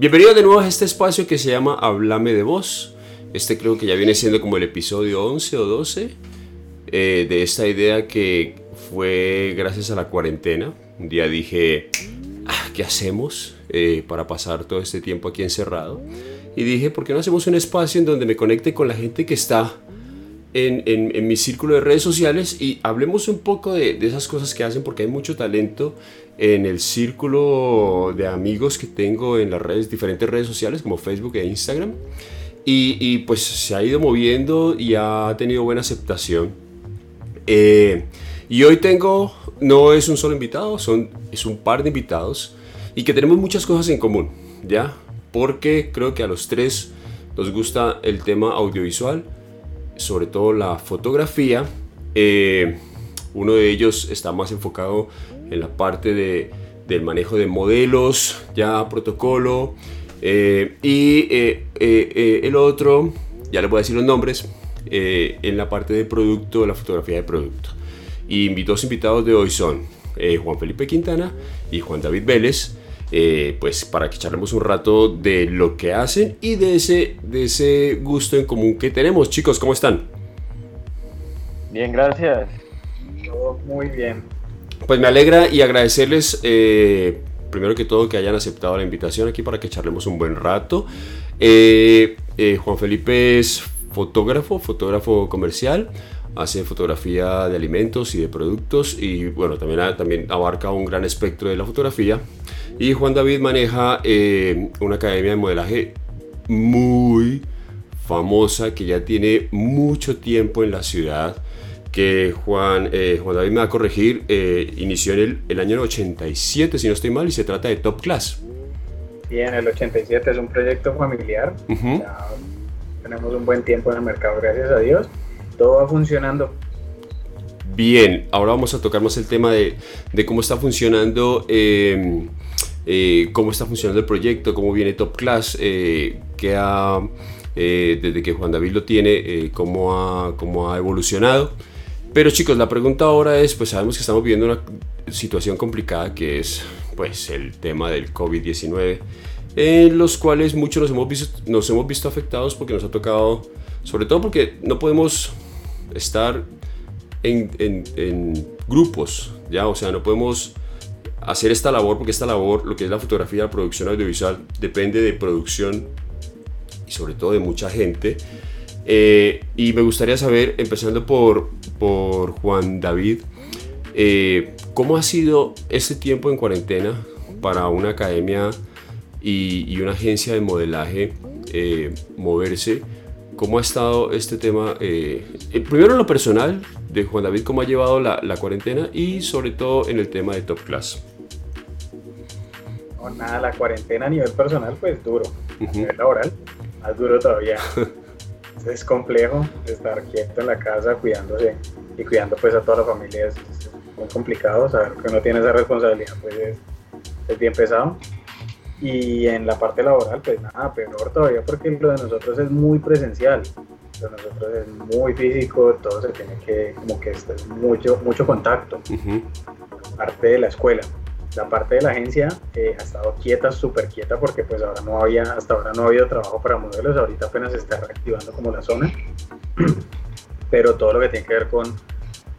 Bienvenido de nuevo a este espacio que se llama Hablame de Voz. Este creo que ya viene siendo como el episodio 11 o 12 eh, de esta idea que fue gracias a la cuarentena. Un día dije, ah, ¿qué hacemos eh, para pasar todo este tiempo aquí encerrado? Y dije, ¿por qué no hacemos un espacio en donde me conecte con la gente que está en, en, mi círculo de redes sociales y hablemos un poco de, de, esas cosas que hacen porque hay mucho talento en el círculo de amigos que tengo en las redes, diferentes redes sociales como Facebook e Instagram. Y, y pues se ha ido moviendo y ha tenido buena aceptación. Eh, y hoy tengo, no es un solo invitado, son, es un par de invitados y que tenemos muchas cosas en común, ¿ya? Porque creo que a los tres nos gusta el tema audiovisual, sobre todo la fotografía. Eh, uno de ellos está más enfocado en la parte de, del manejo de modelos, ya protocolo. Eh, y eh, el otro, ya le voy a decir los nombres, en la parte de producto, la fotografía de producto. Y mis dos invitados de hoy son Juan Felipe Quintana y Juan David Vélez. pues para que charlemos un rato de lo que hacen y de ese, de ese gusto en común que tenemos. Chicos, ¿cómo están? Bien, gracias. Todo muy bien. Pues me alegra y agradecerles, eh, primero que todo, que hayan aceptado la invitación aquí para que charlemos un buen rato. Eh, eh, Juan Felipe es fotógrafo, fotógrafo comercial, hace fotografía de alimentos y de productos y bueno, también, también abarca un gran espectro de la fotografía. Y Juan David maneja una academia de modelaje muy famosa que ya tiene mucho tiempo en la ciudad que Juan, eh, Juan David me va a corregir, eh, inició en el, el, año 87, si no estoy mal, y se trata de Top Class. Sí, en el 87 es un proyecto familiar. tenemos un buen tiempo en el mercado, gracias a Dios. Todo va funcionando. Bien, ahora vamos a tocar más el tema de, de cómo está funcionando. Em, eh, cómo está funcionando el proyecto, cómo viene Top Class, qué ha, desde que Juan David lo tiene, cómo, ha, cómo ha evolucionado. Pero chicos, la pregunta ahora es, pues sabemos que estamos viviendo una situación complicada que es pues el tema del COVID-19, en los cuales muchos nos hemos, visto, nos hemos visto afectados porque nos ha tocado, sobre todo porque no podemos estar en, en, grupos, ya, o sea, no podemos hacer esta labor porque esta labor, lo que es la fotografía, la producción audiovisual, depende de producción y sobre todo de mucha gente. Eh, y me gustaría saber, empezando por, por Juan David, eh, ¿cómo ha sido este tiempo en cuarentena para una academia y, una agencia de modelaje eh, moverse? ¿Cómo ha estado este tema? primero en lo personal de Juan David, ¿cómo ha llevado la, la cuarentena? Y sobre todo en el tema de Top Class. No, nada, la cuarentena a nivel personal, pues duro. A nivel laboral, más duro todavía. es complejo estar quieto en la casa cuidándose y cuidando pues a toda la familia es, muy complicado, saber que uno tiene esa responsabilidad pues es, es, bien pesado. Y en la parte laboral pues nada, peor todavía porque lo de nosotros es muy presencial, lo de nosotros es muy físico, todo se tiene que, como que es mucho, mucho contacto, parte de la escuela la parte de la agencia eh, ha estado quieta, súper quieta, porque pues ahora no había, hasta ahora no ha habido trabajo para modelos, ahorita apenas se está reactivando como la zona, pero todo lo que tiene que ver con,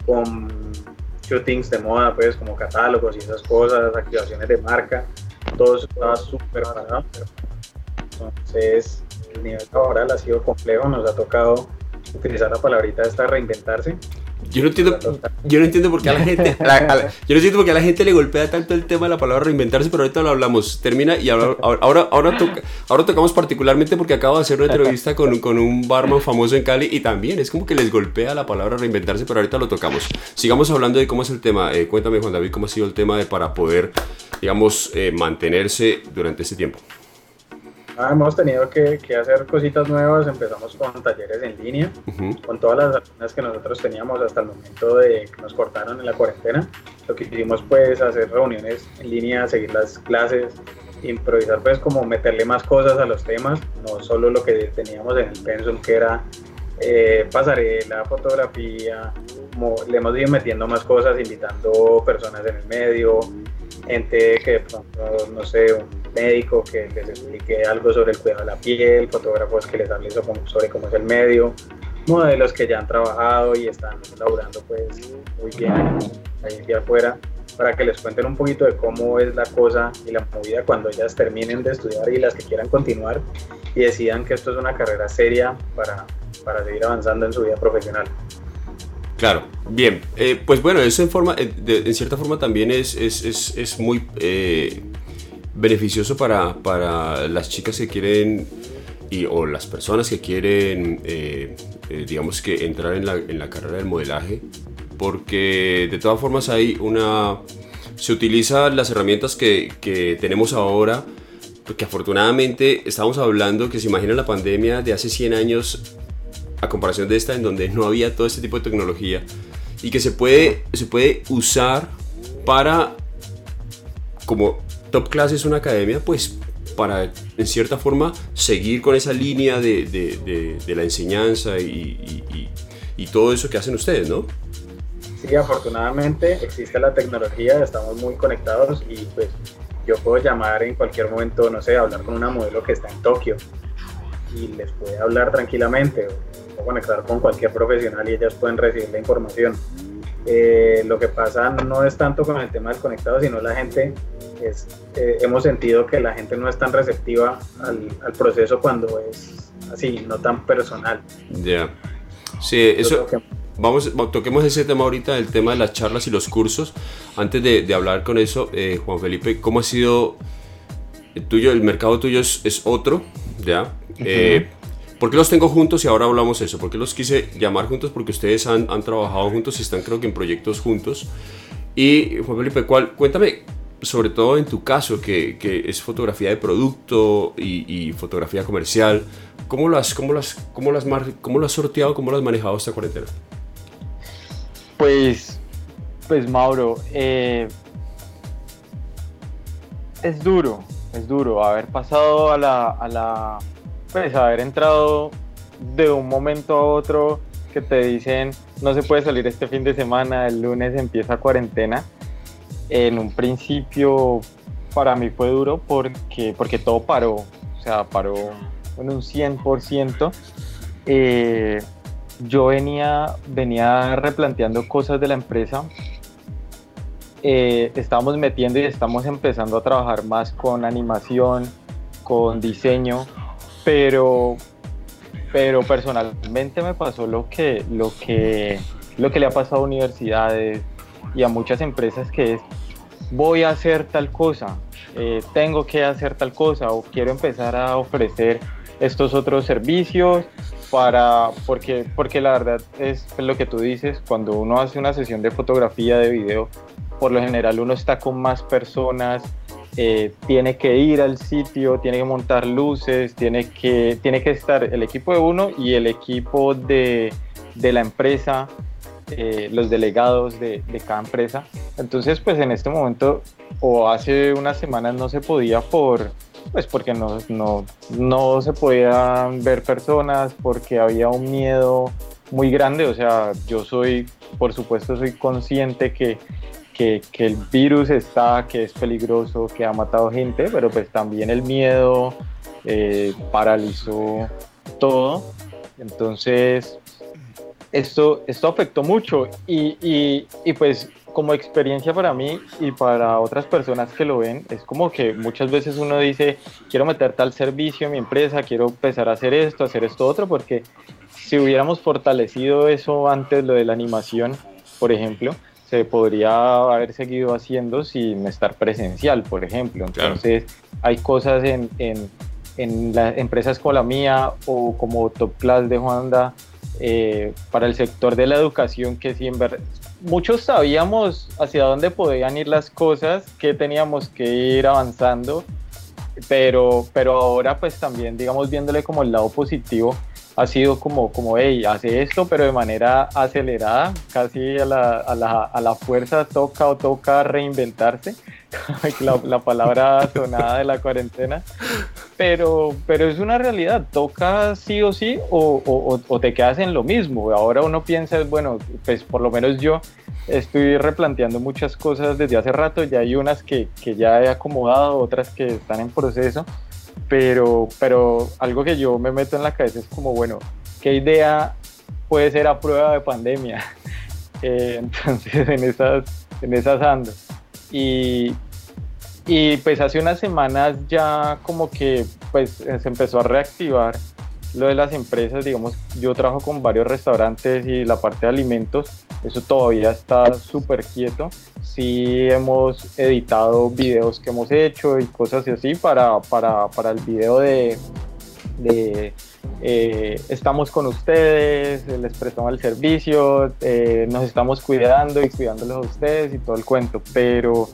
con shootings de moda, pues como catálogos y esas cosas, activaciones de marca, todo eso estaba súper parado. Entonces, el nivel laboral ha sido complejo, nos ha tocado utilizar la palabrita esta reinventarse yo no entiendo, yo no entiendo por qué a la gente, yo no entiendo por qué a la gente le golpea tanto el tema de la palabra reinventarse, pero ahorita lo hablamos. Termina y ahora, ahora, ahora, ahora tocamos particularmente porque acabo de hacer una entrevista con, con un barman famoso en Cali y también es como que les golpea la palabra reinventarse, pero ahorita lo tocamos. Sigamos hablando de cómo es el tema. Eh, cuéntame, Juan David, cómo ha sido el tema de para poder, digamos, eh, mantenerse durante este tiempo. Ah, hemos tenido que, hacer cositas nuevas, empezamos con talleres en línea, con todas las alumnas que nosotros teníamos hasta el momento de que nos cortaron en la cuarentena. Lo que hicimos pues hacer reuniones en línea, seguir las clases, improvisar pues como meterle más cosas a los temas, no solo lo que teníamos en el pensum que era eh, pasarela, fotografía, le hemos ido metiendo más cosas, invitando personas en el medio, gente que de pronto, no sé, un médico que les explique algo sobre el cuidado de la piel, fotógrafos que les hable sobre cómo es el medio, modelos que ya han trabajado y están laburando pues muy bien ahí de afuera para que les cuenten un poquito de cómo es la cosa y la movida cuando ellas terminen de estudiar y las que quieran continuar y decidan que esto es una carrera seria para, para seguir avanzando en su vida profesional. Claro, bien. Eh, pues bueno, eso en, forma, eh, en cierta forma también es, es, es, es muy eh, beneficioso para, para, las chicas que quieren y, o las personas que quieren, digamos que entrar en la, en la carrera del modelaje, porque de todas formas hay una... Se utilizan las herramientas que, que tenemos ahora, porque afortunadamente estamos hablando que se imagina la pandemia de hace 100 años a comparación de esta en donde no había todo este tipo de tecnología y que se puede, se puede usar para, como Top Class es una academia, pues para en cierta forma seguir con esa línea de, de, de, la enseñanza y, y, y, todo eso que hacen ustedes, ¿no? Sí, afortunadamente existe la tecnología, estamos muy conectados y pues yo puedo llamar en cualquier momento, no sé, hablar con una modelo que está en Tokio y les puede hablar tranquilamente o conectar con cualquier profesional y ellas pueden recibir la información. Eh, lo que pasa no es tanto con el tema del conectado, sino la gente, es, eh, hemos sentido que la gente no es tan receptiva al, al proceso cuando es así, no tan personal. Ya. Sí, eso... Vamos, toquemos ese tema ahorita, el tema de las charlas y los cursos. Antes de, de hablar con eso, eh, Juan Felipe, ¿cómo ha sido el tuyo? El mercado tuyo es, es otro, ¿ya? ¿Por qué los tengo juntos y ahora hablamos eso? ¿Por qué los quise llamar juntos? Porque ustedes han, han trabajado juntos y están creo que en proyectos juntos. Y Juan Felipe, ¿cuál, cuéntame, sobre todo en tu caso, que, que es fotografía de producto y, y, fotografía comercial, ¿cómo lo, has, cómo, las, cómo, las ¿cómo lo has sorteado, cómo lo has manejado esta cuarentena? Pues, pues Mauro, eh, es duro, es duro haber pasado a la, a la pues haber entrado de un momento a otro que te dicen no se puede salir este fin de semana, el lunes empieza cuarentena. En un principio para mí fue duro porque, porque todo paró, o sea, paró en un 100%. Eh, yo venía, venía replanteando cosas de la empresa. Eh, estamos metiendo y estamos empezando a trabajar más con animación, con diseño, pero, pero personalmente me pasó lo que, lo, que, lo que le ha pasado a universidades y a muchas empresas que es voy a hacer tal cosa, eh, tengo que hacer tal cosa o quiero empezar a ofrecer estos otros servicios para porque porque la verdad es lo que tú dices cuando uno hace una sesión de fotografía de video por lo general uno está con más personas eh, tiene que ir al sitio, tiene que montar luces, tiene que, tiene que estar el equipo de uno y el equipo de, de la empresa, eh, los delegados de, de, cada empresa. Entonces, pues en este momento o hace unas semanas no se podía por, pues porque no, no, no se podían ver personas, porque había un miedo muy grande, o sea, yo soy, por supuesto, soy consciente que que, el virus está, que es peligroso, que ha matado gente, pero pues también el miedo eh, paralizó todo. Entonces, esto, esto afectó mucho y, y, pues como experiencia para mí y para otras personas que lo ven, es como que muchas veces uno dice, quiero meter tal servicio en mi empresa, quiero empezar a hacer esto, hacer esto otro, porque si hubiéramos fortalecido eso antes, lo de la animación, por ejemplo, se podría haber seguido haciendo sin estar presencial, por ejemplo. Entonces, hay cosas en, en, en las empresas como la mía o como Top Class de Honda eh, para el sector de la educación que sí, en verdad, muchos sabíamos hacia dónde podían ir las cosas, que teníamos que ir avanzando, pero, pero ahora pues también, digamos, viéndole como el lado positivo, ha sido como, como, hey, hace esto, pero de manera acelerada, casi a la, a la, a la fuerza toca o toca reinventarse, la, la, palabra sonada de la cuarentena, pero, pero es una realidad, toca sí o sí o, o, o te quedas en lo mismo. Ahora uno piensa, bueno, pues por lo menos yo estoy replanteando muchas cosas desde hace rato, ya hay unas que, que ya he acomodado, otras que están en proceso pero, pero algo que yo me meto en la cabeza es como, bueno, ¿qué idea puede ser a prueba de pandemia? Eh, entonces, en esas, en esas ando. Y, y pues hace unas semanas ya como que pues se empezó a reactivar lo de las empresas, digamos, yo trabajo con varios restaurantes y la parte de alimentos, eso todavía está súper quieto. Sí hemos editado videos que hemos hecho y cosas así para, para, para el video de, de eh, estamos con ustedes, les prestamos el servicio, eh, nos estamos cuidando y cuidándolos a ustedes y todo el cuento, pero,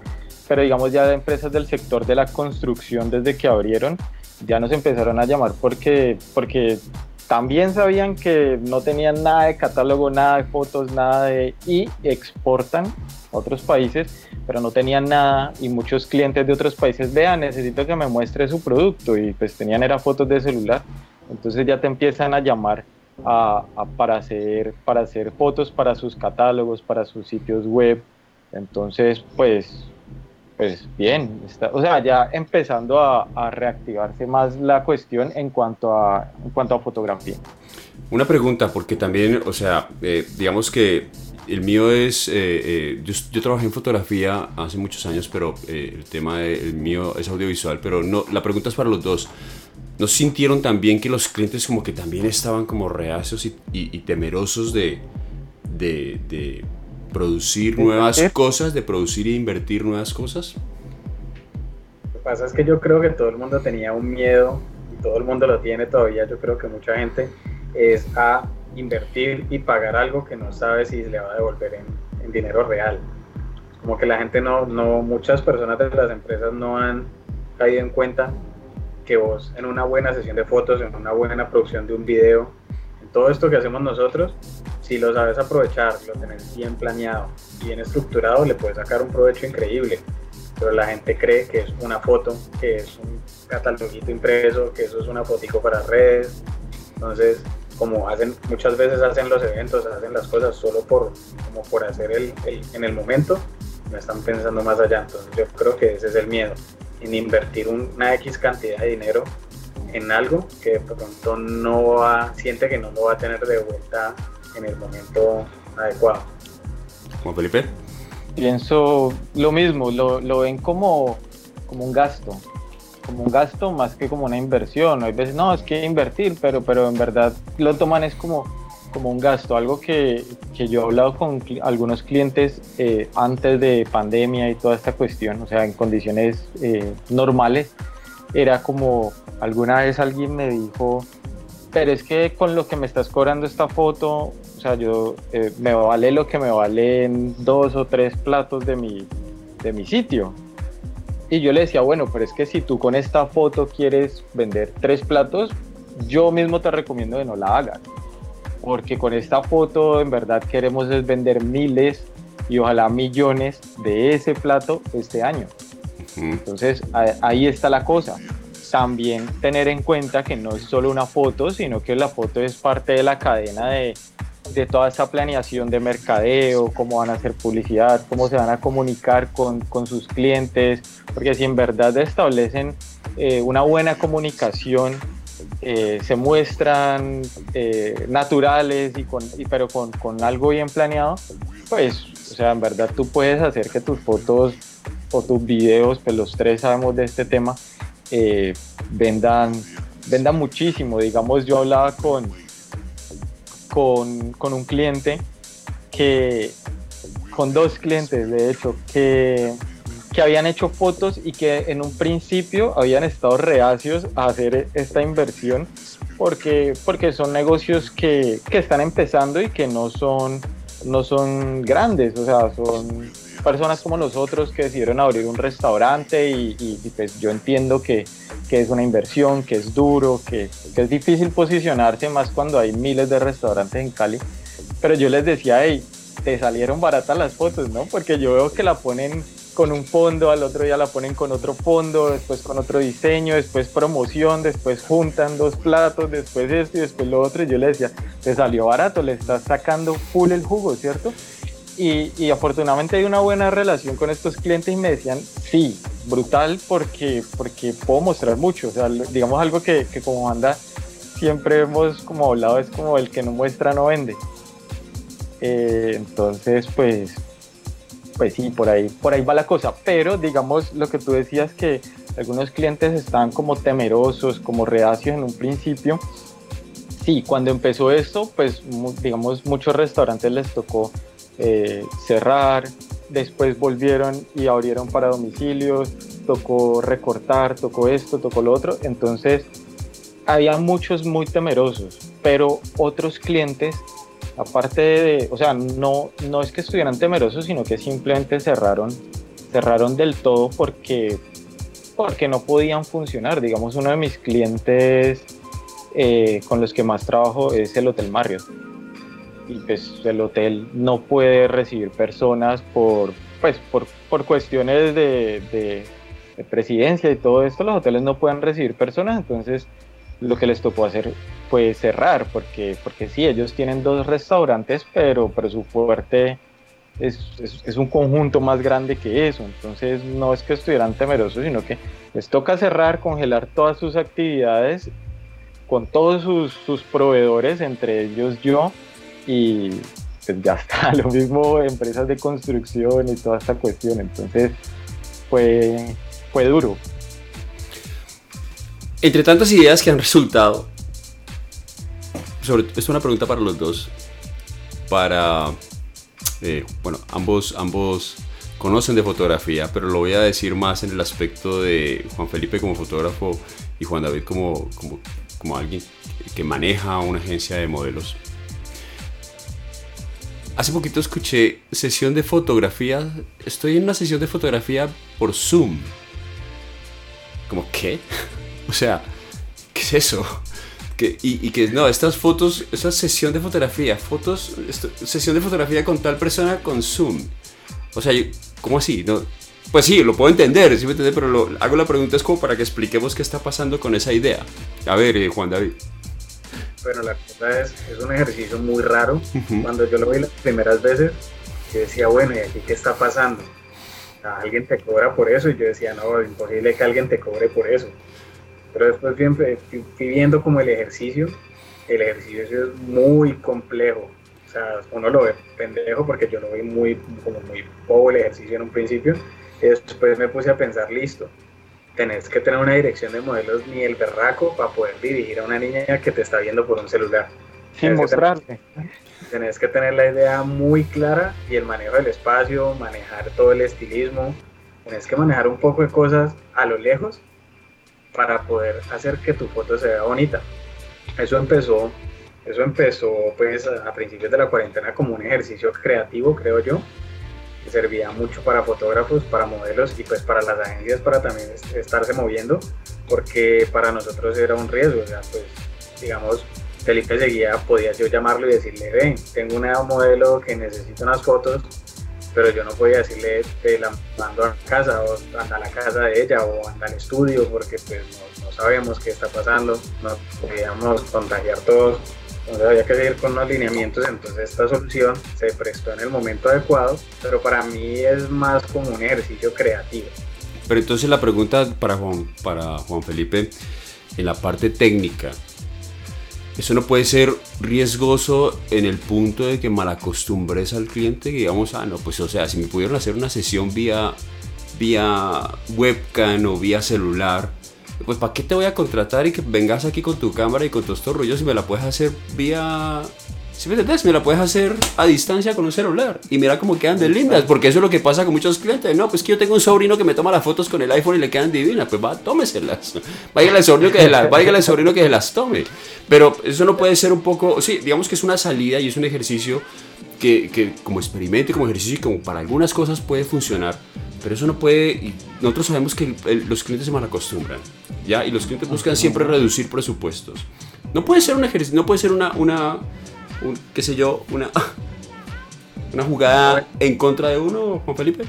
pero digamos ya de empresas del sector de la construcción desde que abrieron, ya nos empezaron a llamar porque, porque también sabían que no tenían nada de catálogo, nada de fotos, nada de... y exportan a otros países, pero no tenían nada y muchos clientes de otros países, vean, necesito que me muestre su producto y pues tenían era fotos de celular. Entonces ya te empiezan a llamar a, para, hacer, para hacer fotos para sus catálogos, para sus sitios web. Entonces, pues pues bien, está, o sea, ya empezando a, reactivarse más la cuestión en cuanto a, en cuanto a fotografía. Una pregunta, porque también, o sea, eh, digamos que el mío es, eh, eh, yo, trabajé en fotografía hace muchos años, pero el tema del mío es audiovisual, pero no, la pregunta es para los dos. ¿No sintieron también que los clientes como que también estaban como reacios y, temerosos de, de producir nuevas cosas, de producir e invertir nuevas cosas? Lo que pasa es que yo creo que todo el mundo tenía un miedo y todo el mundo lo tiene todavía. Yo creo que mucha gente es a invertir y pagar algo que no sabe si le va a devolver en, dinero real. Como que la gente no, no, muchas personas de las empresas no han caído en cuenta que vos en una buena sesión de fotos, en una buena producción de un video, en todo esto que hacemos nosotros, si lo sabes aprovechar, lo tenés bien planeado, bien estructurado, le puedes sacar un provecho increíble. Pero la gente cree que es una foto, que es un cataloguito impreso, que eso es una fotico para redes. Entonces, como hacen muchas veces hacen los eventos, hacen las cosas solo por, como por hacer el, en el momento, no están pensando más allá. Entonces, yo creo que ese es el miedo, en invertir una X cantidad de dinero en algo que de pronto no va, siente que no lo va a tener de vuelta en el momento adecuado. ¿Como Felipe? Pienso lo mismo, lo, lo ven como, como un gasto, como un gasto más que como una inversión. Hay veces, no, es que invertir, pero, pero en verdad lo toman es como, como un gasto, algo que, que yo he hablado con algunos clientes eh, antes de pandemia y toda esta cuestión, o sea, en condiciones eh, normales, era como alguna vez alguien me dijo, pero es que con lo que me estás cobrando esta foto, o sea, yo eh, me vale lo que me valen dos o tres platos de mi, de mi sitio. Y yo le decía, bueno, pero es que si tú con esta foto quieres vender tres platos, yo mismo te recomiendo que no la hagas. Porque con esta foto en verdad queremos es vender miles y ojalá millones de ese plato este año. Entonces ahí está la cosa también tener en cuenta que no es solo una foto, sino que la foto es parte de la cadena de, de toda esta planeación de mercadeo, cómo van a hacer publicidad, cómo se van a comunicar con, con sus clientes, porque si en verdad establecen eh, una buena comunicación, eh, se muestran eh, naturales, y con, pero con, con, algo bien planeado, pues, o sea, en verdad tú puedes hacer que tus fotos o tus videos, pues los tres sabemos de este tema, eh, vendan, vendan muchísimo. Digamos, yo hablaba con, con, con, un cliente que, con dos clientes de hecho, que, que habían hecho fotos y que en un principio habían estado reacios a hacer esta inversión porque, porque son negocios que, que están empezando y que no son, no son grandes, o sea, son personas como nosotros que decidieron abrir un restaurante y, pues yo entiendo que, que, es una inversión, que es duro, que, que, es difícil posicionarse más cuando hay miles de restaurantes en Cali. Pero yo les decía, hey, te salieron baratas las fotos, ¿no? Porque yo veo que la ponen con un fondo, al otro día la ponen con otro fondo, después con otro diseño, después promoción, después juntan dos platos, después esto y después lo otro. Y yo le decía, te salió barato, le estás sacando full el jugo, ¿cierto? Y, y, afortunadamente hay una buena relación con estos clientes y me decían, sí, brutal porque, porque puedo mostrar mucho. O sea, digamos algo que, que como anda siempre hemos como hablado es como el que no muestra no vende. Eh, entonces, pues, pues sí, por ahí, por ahí va la cosa. Pero digamos lo que tú decías que algunos clientes estaban como temerosos, como reacios en un principio. Sí, cuando empezó esto, pues digamos muchos restaurantes les tocó eh, cerrar, después volvieron y abrieron para domicilios, tocó recortar, tocó esto, tocó lo otro. Entonces había muchos muy temerosos, pero otros clientes aparte de, o sea, no, no es que estuvieran temerosos, sino que simplemente cerraron, cerraron del todo porque, porque no podían funcionar. Digamos, uno de mis clientes eh, con los que más trabajo es el Hotel Marriott. Y pues el hotel no puede recibir personas por, pues, por, por cuestiones de, de, de presidencia y todo esto. Los hoteles no pueden recibir personas, entonces lo que les tocó hacer fue cerrar, porque, porque sí, ellos tienen dos restaurantes, pero, pero su fuerte es, es, un conjunto más grande que eso. Entonces no es que estuvieran temerosos, sino que les toca cerrar, congelar todas sus actividades con todos sus, sus proveedores, entre ellos yo, y pues ya está, lo mismo empresas de construcción y toda esta cuestión. Entonces fue, fue duro, entre tantas ideas que han resultado, es una pregunta para los dos, para, eh, bueno, ambos, ambos conocen de fotografía, pero lo voy a decir más en el aspecto de Juan Felipe como fotógrafo y Juan David como, como, como alguien que maneja una agencia de modelos. Hace poquito escuché sesión de fotografía, estoy en una sesión de fotografía por Zoom. ¿Cómo qué? O sea, ¿qué es eso? Que, y, que no, estas fotos, esta sesión de fotografía, fotos, sesión de fotografía con tal persona con Zoom. O sea, ¿cómo así? No, pues sí, lo puedo entender, sí me entiende, pero lo, hago la pregunta es como para que expliquemos qué está pasando con esa idea. A ver, eh, Juan David. Bueno, la cosa es, es un ejercicio muy raro. Cuando yo lo vi las primeras veces, yo decía, bueno, ¿y aquí qué está pasando? ¿Alguien te cobra por eso? Y yo decía, no, imposible que alguien te cobre por eso. Pero después fui, viendo como el ejercicio, el ejercicio es muy complejo. O sea, uno lo ve pendejo porque yo lo vi muy, como muy poco el ejercicio en un principio. Y después me puse a pensar, listo, tenés que tener una dirección de modelos ni el berraco para poder dirigir a una niña que te está viendo por un celular. Sin mostrarte. tenés que tener la idea muy clara y el manejo del espacio, manejar todo el estilismo. Tenés que manejar un poco de cosas a lo lejos para poder hacer que tu foto se vea bonita. Eso empezó, eso empezó pues a principios de la cuarentena como un ejercicio creativo, creo yo, que servía mucho para fotógrafos, para modelos y pues para las agencias para también estarse moviendo, porque para nosotros era un riesgo, o sea, pues digamos, Felipe seguía, podía yo llamarlo y decirle, ven, tengo una modelo que necesita unas fotos, pero yo no podía decirle, te la mando a casa o anda a la casa de ella o anda al estudio porque pues no, sabemos qué está pasando, no podíamos contagiar todos, entonces había que seguir con los lineamientos, entonces esta solución se prestó en el momento adecuado, pero para mí es más como un ejercicio creativo. Pero entonces la pregunta para Juan, para Juan Felipe, en la parte técnica, eso no puede ser riesgoso en el punto de que malacostumbres al cliente, que digamos, ah, no, pues o sea, si me pudieron hacer una sesión vía, vía webcam o vía celular, pues ¿para qué te voy a contratar y que vengas aquí con tu cámara y con todos estos rollos y me la puedes hacer vía, Si me entendés, me la puedes hacer a distancia con un celular. Y mira cómo quedan de lindas, porque eso es lo que pasa con muchos clientes. No, pues que yo tengo un sobrino que me toma las fotos con el iPhone y le quedan divinas. Pues va, tómeselas. Vaya al sobrino que se las, al sobrino que se las tome. Pero eso no puede ser un poco, sí, digamos que es una salida y es un ejercicio que, que como experimento y como ejercicio y como para algunas cosas puede funcionar. Pero eso no puede, y nosotros sabemos que los clientes se malacostumbran, ¿ya? Y los clientes buscan siempre reducir presupuestos. No puede ser un ejercicio, no puede ser una, una qué sé yo, una, una jugada en contra de uno, Juan Felipe.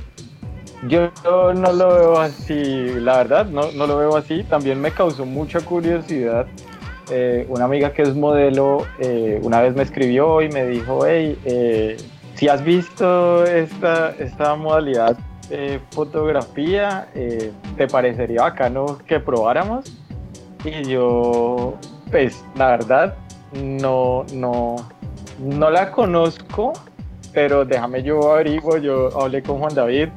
Yo no lo veo así, la verdad, no, no lo veo así. También me causó mucha curiosidad. Eh, una amiga que es modelo eh, una vez me escribió y me dijo, hey, eh, si has visto esta, esta modalidad fotografía, ¿te parecería bacano que probáramos? Y yo, pues la verdad, no, no, no la conozco, pero déjame yo averiguo, yo hablé con Juan David,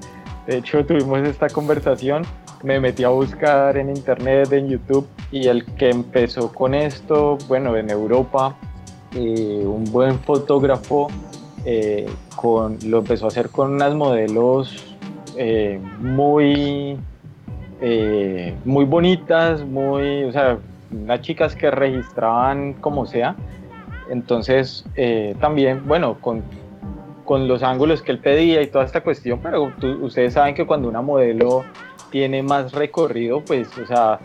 de hecho tuvimos esta conversación, me metí a buscar en internet, en YouTube, y el que empezó con esto, bueno, en Europa, eh, un buen fotógrafo, eh, con, lo empezó a hacer con unas modelos eh, muy, muy bonitas, muy, o sea, unas chicas que registraban como sea. Entonces, eh, también, bueno, con, con, los ángulos que él pedía y toda esta cuestión, pero ustedes saben que cuando una modelo tiene más recorrido, pues, o sea,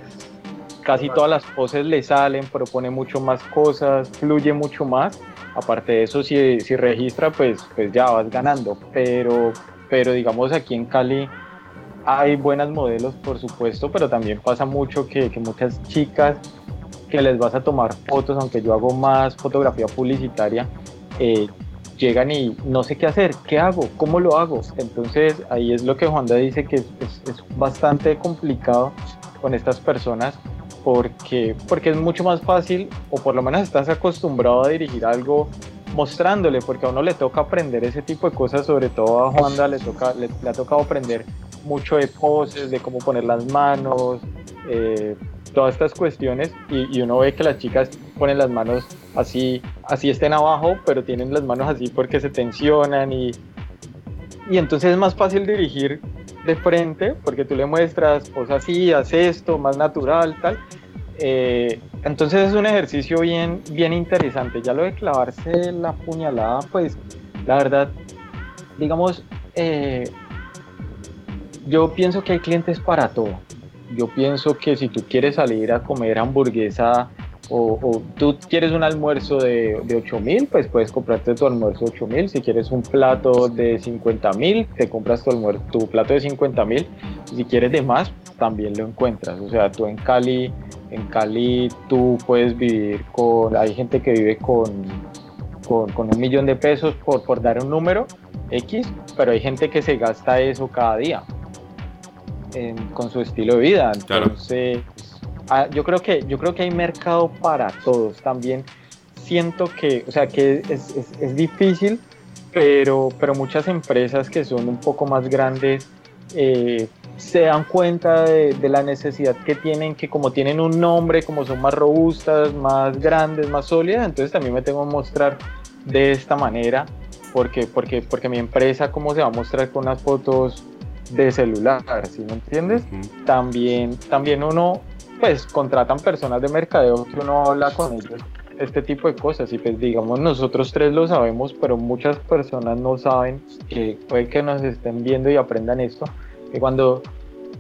casi todas las poses le salen, propone mucho más cosas, fluye mucho más. Aparte de eso, si, si registra, pues, pues ya vas ganando. Pero, pero digamos aquí en Cali hay buenas modelos, por supuesto, pero también pasa mucho que, que muchas chicas que les vas a tomar fotos, aunque yo hago más fotografía publicitaria, eh, llegan y no sé qué hacer, qué hago, cómo lo hago. Entonces ahí es lo que Juanda dice que es, bastante complicado con estas personas porque, porque es mucho más fácil o por lo menos estás acostumbrado a dirigir algo mostrándole, porque a uno le toca aprender ese tipo de cosas, sobre todo a Juanda le, toca, ha tocado aprender mucho de poses, de cómo poner las manos, eh, todas estas cuestiones y, uno ve que las chicas ponen las manos así, así estén abajo, pero tienen las manos así porque se tensionan y, y entonces es más fácil dirigir de frente porque tú le muestras, pues así, haz esto, más natural, tal. Eh, entonces es un ejercicio bien, bien interesante. Ya lo de clavarse la puñalada, pues la verdad, digamos, eh, yo pienso que hay clientes para todo yo pienso que si tú quieres salir a comer hamburguesa o, tú quieres un almuerzo de, de 8 mil, pues puedes comprarte tu almuerzo de 8 mil. Si quieres un plato de 50 mil, te compras tu, almuerzo, tu plato de 50 mil. Si quieres de más, también lo encuentras. O sea, tú en Cali, en Cali tú puedes vivir con, hay gente que vive con, con, con un millón de pesos por, por dar un número X, pero hay gente que se gasta eso cada día con su estilo de vida. Entonces, ah, yo creo que yo creo que hay mercado para todos. También siento que, o sea, que es, es, difícil, pero, pero muchas empresas que son un poco más grandes eh, se dan cuenta de, de, la necesidad que tienen, que como tienen un nombre, como son más robustas, más grandes, más sólidas, entonces también me tengo que mostrar de esta manera, porque, porque, porque mi empresa, cómo se va a mostrar con unas fotos de celular, ¿sí me entiendes? También, también uno, pues contratan personas de mercadeo que uno habla con ellos este tipo de cosas y pues digamos nosotros tres lo sabemos pero muchas personas no saben que puede que nos estén viendo y aprendan esto que cuando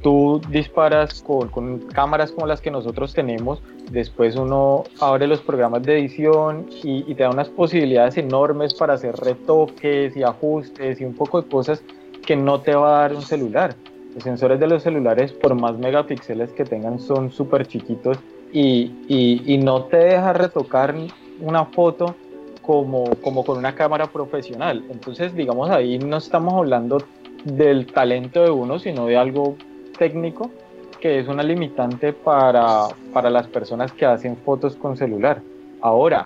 tú disparas con, con, cámaras como las que nosotros tenemos, después uno abre los programas de edición y, y, te da unas posibilidades enormes para hacer retoques y ajustes y un poco de cosas que no te va a dar un celular. Los sensores de los celulares, por más megapíxeles que tengan, son súper chiquitos y, no te deja retocar una foto como, con una cámara profesional. Entonces, digamos, ahí no estamos hablando del talento de uno, sino de algo técnico que es una limitante para las personas que hacen fotos con celular. Ahora,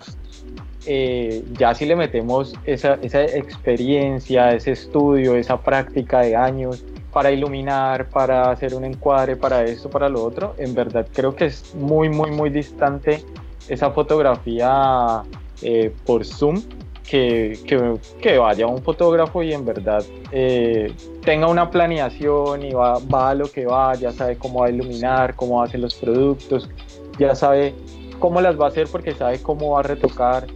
eh, ya si le metemos esa, esa, experiencia, ese estudio, esa práctica de años para iluminar, para hacer un encuadre, para esto, para lo otro, en verdad creo que es muy, muy, muy distante esa fotografía eh, por Zoom que, que, vaya un fotógrafo y en verdad eh, tenga una planeación y va, va, a lo que va, ya sabe cómo va a iluminar, cómo hacer los productos, ya sabe cómo las va a hacer porque sabe cómo va a retocar.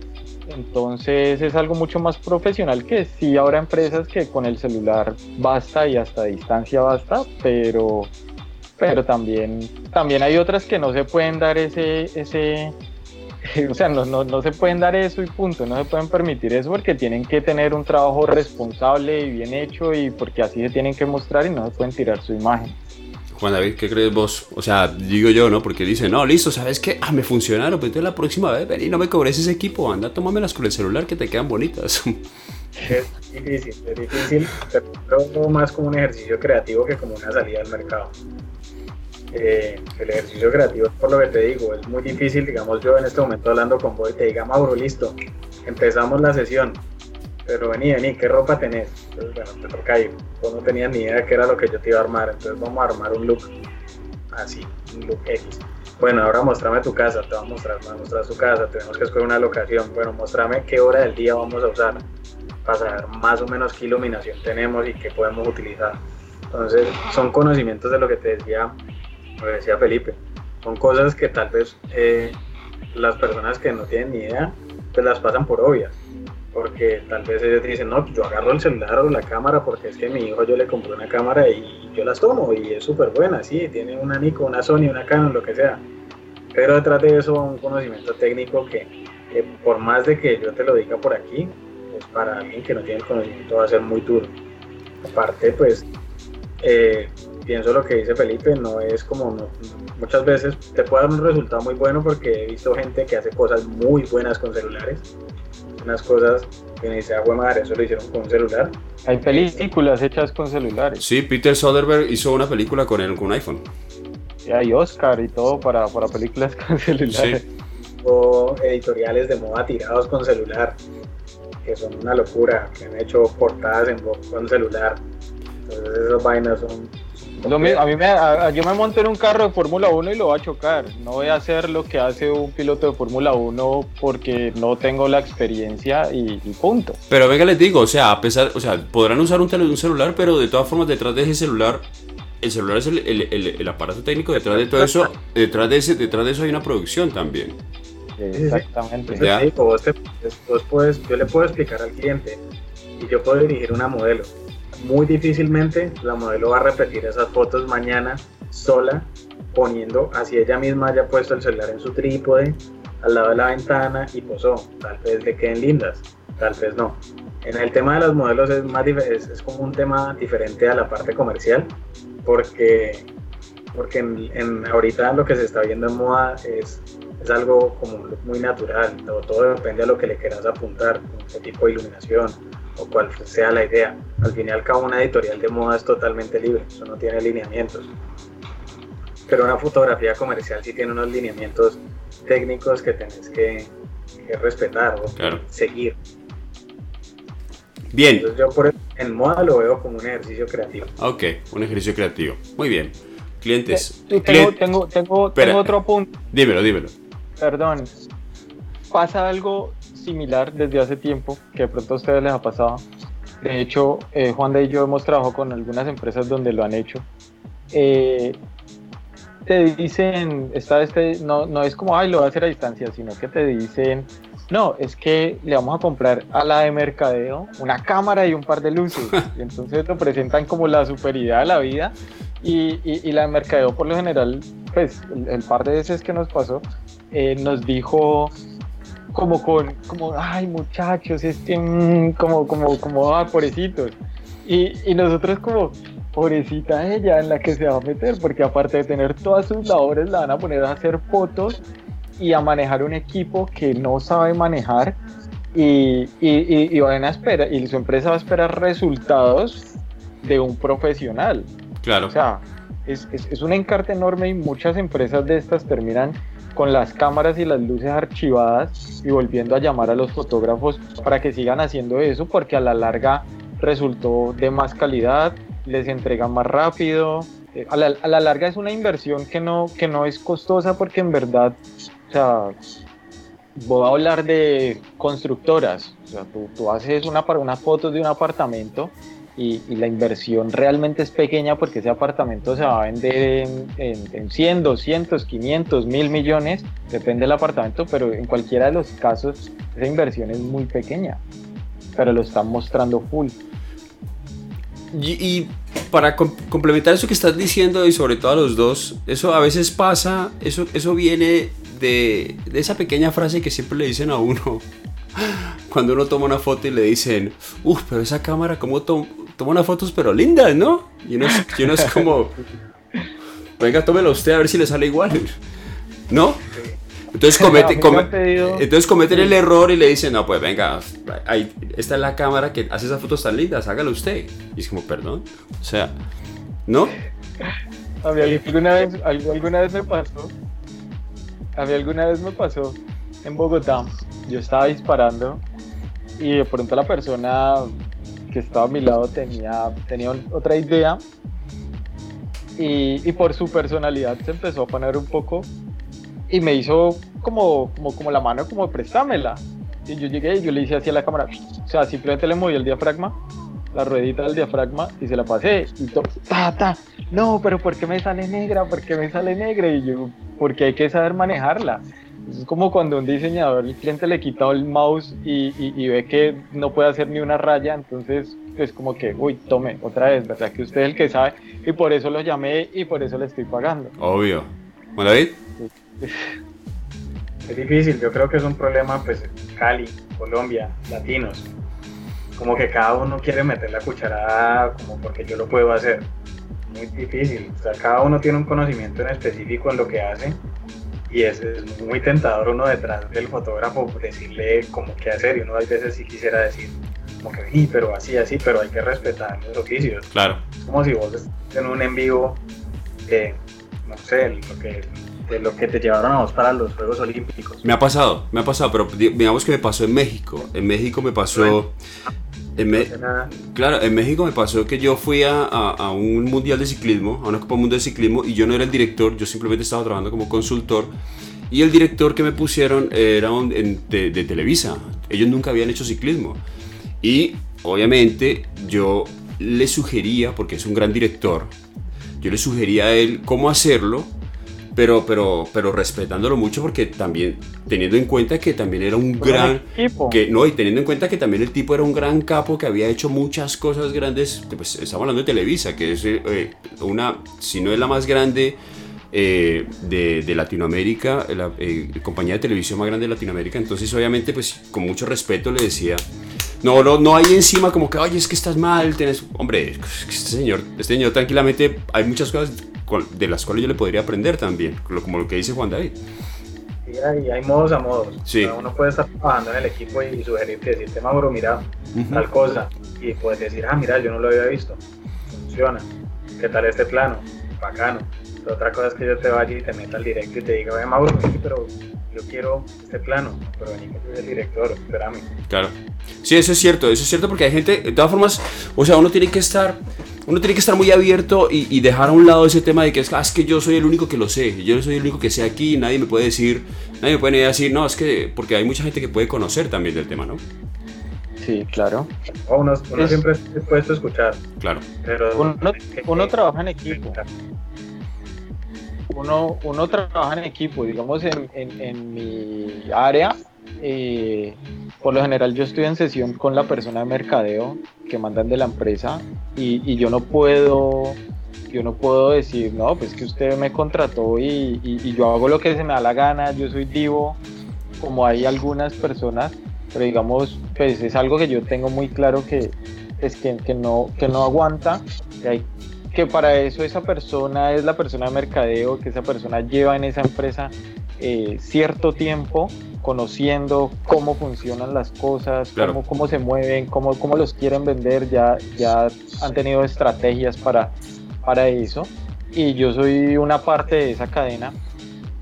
Entonces es algo mucho más profesional que sí ahora empresas que con el celular basta y hasta distancia basta, pero, pero también, también hay otras que no se pueden dar ese, ese, o sea, no, no, no, se pueden dar eso y punto, no se pueden permitir eso porque tienen que tener un trabajo responsable y bien hecho y porque así se tienen que mostrar y no se pueden tirar su imagen. Juan David, ¿qué crees vos? O sea, digo yo, ¿no? Porque dice, no, listo, ¿sabes qué? Ah, me funcionaron, pues entonces la próxima vez ven y no me cobres ese equipo, anda, tómamelas con el celular que te quedan bonitas. Es difícil, es difícil, pero más como un ejercicio creativo que como una salida al mercado. Eh, el ejercicio creativo, por lo que te digo, es muy difícil, digamos yo en este momento hablando con vos y te diga, Mauro, listo, empezamos la sesión, pero vení, vení, ¿qué ropa tenés? Entonces, bueno, te toca ir, vos no tenías ni idea de qué era lo que yo te iba a armar, entonces vamos a armar un look así, un look X. Bueno, ahora mostrame tu casa, te voy a mostrar, me a mostrar su casa, tenemos que escoger una locación, bueno, mostrame qué hora del día vamos a usar para saber más o menos qué iluminación tenemos y qué podemos utilizar. Entonces, son conocimientos de lo que te decía lo decía Felipe, son cosas que tal vez eh, las personas que no tienen ni idea, pues las pasan por obvias. Porque tal vez ellos dicen, no, yo agarro el celular o la cámara porque es que mi hijo yo le compré una cámara y yo las tomo y es súper buena, sí, tiene una Nico, una Sony, una Canon, lo que sea. Pero detrás de eso un conocimiento técnico que, que por más de que yo te lo diga por aquí, pues para alguien que no tiene el conocimiento va a ser muy duro. Aparte, pues eh, pienso lo que dice Felipe, no es como muchas veces te puede dar un resultado muy bueno porque he visto gente que hace cosas muy buenas con celulares, unas cosas que me dice, ah, madre, eso lo hicieron con un celular. Hay películas hechas con celulares. Sí, Peter Soderbergh hizo una película con, él, con un iPhone. Y hay Oscar y todo para, para películas con celulares. O editoriales de moda tirados con celular, que son una locura, que han hecho portadas en con celular. Entonces esas vainas son a mí me, yo me monto en un carro de Fórmula 1 y lo voy a chocar. No voy a hacer lo que hace un piloto de Fórmula 1 porque no tengo la experiencia y, punto. Pero venga, les digo, o sea, a pesar, o sea, podrán usar un, un celular, pero de todas formas detrás de ese celular, el celular es el, el, el, aparato técnico, detrás de todo eso, detrás de, ese, detrás de eso hay una producción también. Exactamente. yo le puedo explicar al cliente y yo puedo dirigir una modelo muy difícilmente la modelo va a repetir esas fotos mañana sola, poniendo así ella misma haya puesto el celular en su trípode al lado de la ventana y posó. Tal vez le queden lindas, tal vez no. En el tema de los modelos es, más, es, es como un tema diferente a la parte comercial, porque, porque en, ahorita lo que se está viendo en moda es, es algo como muy natural, todo, todo depende de lo que le quieras apuntar, qué tipo de iluminación, o cual sea la idea. Al fin y al cabo una editorial de moda es totalmente libre, eso no tiene lineamientos. Pero una fotografía comercial sí tiene unos lineamientos técnicos que tenés que, respetar o seguir. Bien. Entonces yo por en moda lo veo como un ejercicio creativo. Ok, un ejercicio creativo. Muy bien. Clientes. Tengo, tengo, tengo, tengo otro punto. Dímelo, dímelo. Perdón. Pasa algo similar desde hace tiempo, que de pronto a ustedes les ha pasado. De hecho, eh, Juan de y yo hemos trabajado con algunas empresas donde lo han hecho. Eh, te dicen, está este, no, no es como, ay, lo voy a hacer a distancia, sino que te dicen, no, es que le vamos a comprar a la de mercadeo una cámara y un par de luces. Y entonces lo presentan como la superioridad de la vida. Y, y, la de mercadeo, por lo general, pues el, par de veces que nos pasó, eh, nos dijo, como con, como, ay muchachos, este, como, como, como, ah, pobrecitos. Y, y nosotros como, pobrecita ella en la que se va a meter, porque aparte de tener todas sus labores, la van a poner a hacer fotos y a manejar un equipo que no sabe manejar y, y, y, van a esperar, y su empresa va a esperar resultados de un profesional. Claro. O sea, es, es, es un encarte enorme y muchas empresas de estas terminan con las cámaras y las luces archivadas y volviendo a llamar a los fotógrafos para que sigan haciendo eso porque a la larga resultó de más calidad, les entregan más rápido. Eh, a la, a la larga es una inversión que no, que no es costosa porque en verdad, o sea, voy a hablar de constructoras. sea, tú, tú haces una, unas fotos de un apartamento y, la inversión realmente es pequeña porque ese apartamento se va a vender en, en, 100, 200, 500, 1000 millones, depende del apartamento, pero en cualquiera de los casos esa inversión es muy pequeña, pero lo están mostrando full. Y, para complementar eso que estás diciendo y sobre todo a los dos, eso a veces pasa, eso, eso viene de, de esa pequeña frase que siempre le dicen a uno cuando uno toma una foto y le dicen, uff, pero esa cámara, ¿cómo toma unas fotos pero lindas, no? Y uno, es, como, venga, tómelo usted a ver si le sale igual, ¿no? Entonces, comete, entonces cometen el error y le dicen, no, pues venga, ahí, esta es la cámara que hace esas fotos tan lindas, hágalo usted. Y es como, perdón, o sea, ¿no? A mí alguna vez, alguna vez me pasó, a mí alguna vez me pasó en Bogotá, yo estaba disparando y de pronto la persona que estaba a mi lado tenía, tenía otra idea y, y, por su personalidad se empezó a poner un poco y me hizo como, como, como la mano como préstamela y yo llegué y yo le hice así a la cámara o sea simplemente le moví el diafragma la ruedita del diafragma y se la pasé y todo, ta, ta, no, pero ¿por qué me sale negra? ¿Por qué me sale negra? Y yo, porque hay que saber manejarla. Es como cuando un diseñador, el cliente le quita el mouse y, y, ve que no puede hacer ni una raya, entonces es como que, uy, tome, otra vez, ¿verdad? Que usted es el que sabe y por eso lo llamé y por eso le estoy pagando. Obvio. ¿Bueno, David? Es difícil, yo creo que es un problema, pues, Cali, Colombia, latinos. Como que cada uno quiere meter la cucharada como porque yo lo puedo hacer. Muy difícil. O sea, cada uno tiene un conocimiento en específico en lo que hace y es, es, muy tentador uno detrás del fotógrafo decirle como qué hacer y uno a veces sí quisiera decir como que sí, pero así, así, pero hay que respetar los oficios. Claro. Es como si vos en un en vivo de, no sé, lo que, de lo que te llevaron a vos para los Juegos Olímpicos. Me ha pasado, me ha pasado, pero digamos que me pasó en México. En México me pasó... claro, en México me pasó que yo fui a, a, un mundial de ciclismo, a una Copa Mundial de Ciclismo, y yo no era el director, yo simplemente estaba trabajando como consultor. Y el director que me pusieron era de, de, Televisa. Ellos nunca habían hecho ciclismo. Y obviamente yo le sugería, porque es un gran director, yo le sugería a él cómo hacerlo pero, pero, pero respetándolo mucho porque también teniendo en cuenta que también era un gran que no y teniendo en cuenta que también el tipo era un gran capo que había hecho muchas cosas grandes pues estamos hablando de Televisa que es eh, una si no es la más grande eh, de, de, Latinoamérica la eh, compañía de televisión más grande de Latinoamérica entonces obviamente pues con mucho respeto le decía no, no, no hay encima como que, oye, es que estás mal, tenés... Hombre, este señor, este señor tranquilamente, hay muchas cosas de las cuales yo le podría aprender también, como lo que dice Juan David. Sí, hay, hay modos a modos. uno puede estar trabajando en el equipo y sugerirte, decirte, Mauro, mira, tal cosa. Y puedes decir, ah, mira, yo no lo había visto. Funciona. ¿Qué tal este plano? Bacano. Otra cosa es que yo te vaya y te meta al directo y te diga, oye, Mauro, pero yo quiero este plano, pero vení que soy el director, espérame. Claro. Sí, eso es cierto, eso es cierto porque hay gente, de todas formas, o sea, uno tiene que estar uno tiene que estar muy abierto y, dejar a un lado ese tema de que es, ah, es, que yo soy el único que lo sé, yo soy el único que sé aquí, nadie me puede decir, nadie me puede decir, no, es que, porque hay mucha gente que puede conocer también del tema, ¿no? Sí, claro. uno, siempre está dispuesto a escuchar. Claro. Pero uno, trabaja en equipo. Uno, uno trabaja en equipo, digamos, en, en, mi área eh, por lo general yo estoy en sesión con la persona de mercadeo que mandan de la empresa y, yo no puedo yo no puedo decir no pues que usted me contrató y, yo hago lo que se me da la gana yo soy divo como hay algunas personas pero digamos pues es algo que yo tengo muy claro que es que, que no que no aguanta que para eso esa persona es la persona de mercadeo que esa persona lleva en esa empresa eh, cierto tiempo conociendo cómo funcionan las cosas, cómo, cómo, se mueven, cómo, cómo, los quieren vender, ya, ya han tenido estrategias para, para eso. Y yo soy una parte de esa cadena.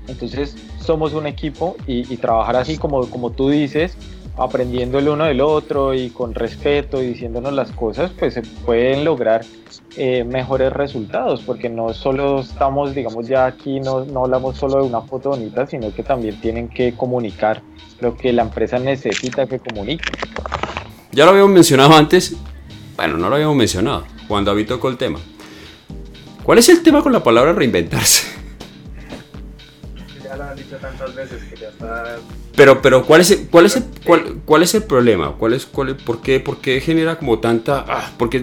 Entonces somos un equipo y, y trabajar así como, como tú dices, aprendiendo el uno del otro y con respeto y diciéndonos las cosas, pues se pueden lograr eh, mejores resultados, porque no solo estamos, digamos, ya aquí no, no hablamos solo de una foto bonita, sino que también tienen que comunicar lo que la empresa necesita que comunique. Ya lo habíamos mencionado antes. Bueno, no lo habíamos mencionado cuando David tocó el tema. ¿Cuál es el tema con la palabra reinventarse? Dicho tantas veces que ya está. Pero, pero ¿cuál es el, cuál es el, cuál, cuál es el problema? ¿Cuál es, cuál es- por, qué, ¿Por qué genera como tanta.? Ah, porque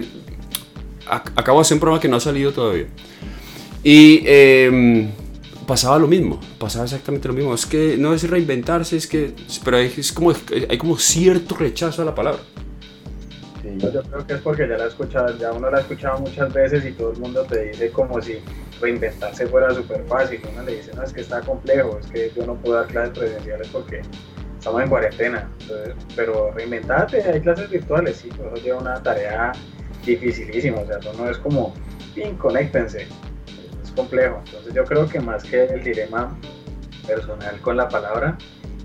ac- acabo de hacer un programa que no ha salido todavía. Y em, pasaba lo mismo, pasaba exactamente lo mismo. Es que no es reinventarse, es que. Pero hay, es como, hay como cierto rechazo a la palabra. Sí. Yo creo que es porque ya la escuchado, ya uno la ha escuchado muchas veces y todo el mundo te dice como si reinventarse fuera súper fácil. Uno le dice, no, es que está complejo, es que yo no puedo dar clases presenciales porque estamos en cuarentena. Entonces, pero reinventate, hay clases virtuales, sí, pero eso lleva una tarea dificilísima. O sea, no es como, pin, conéctense. Es complejo. Entonces yo creo que más que el dilema personal con la palabra,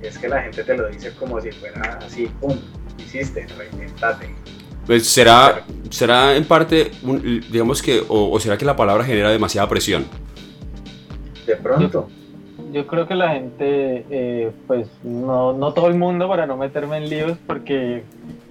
es que la gente te lo dice como si fuera así, pum, hiciste, reinventate. Pues será, será en parte, un- digamos que, o, o será que la palabra genera demasiada presión. De pronto. Yo creo que la gente, eh, pues no, no todo el mundo, para no meterme en líos, porque,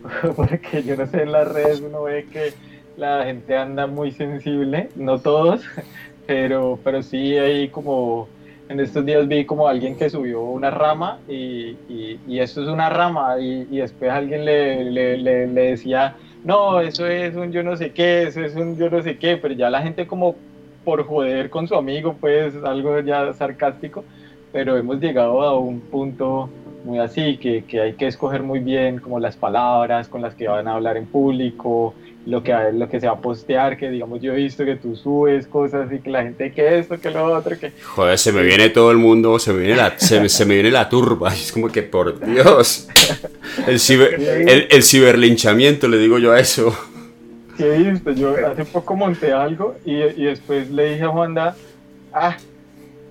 porque yo no sé, en las redes uno ve que la gente anda muy sensible, no todos, pero, pero sí hay como, en estos días vi como alguien que subió una rama y, y, y esto es una rama y, y después alguien le, le, le, le decía, no, eso es un yo no sé qué, eso es un yo no sé qué, pero ya la gente como por joder con su amigo, pues algo ya sarcástico, pero hemos llegado a un punto muy así, que, que hay que escoger muy bien como las palabras con las que van a hablar en público, lo que, lo que se va a postear, que digamos yo he visto que tú subes cosas y que la gente que esto, que lo otro, que... Joder, se me viene todo el mundo, se me viene la, se me, se me viene la turba. Es como que, por Dios. El, ciber, el, el ciberlinchamiento, le digo yo a eso. Sí, he visto, yo hace poco monté algo y, y después le dije a Juanda, ah,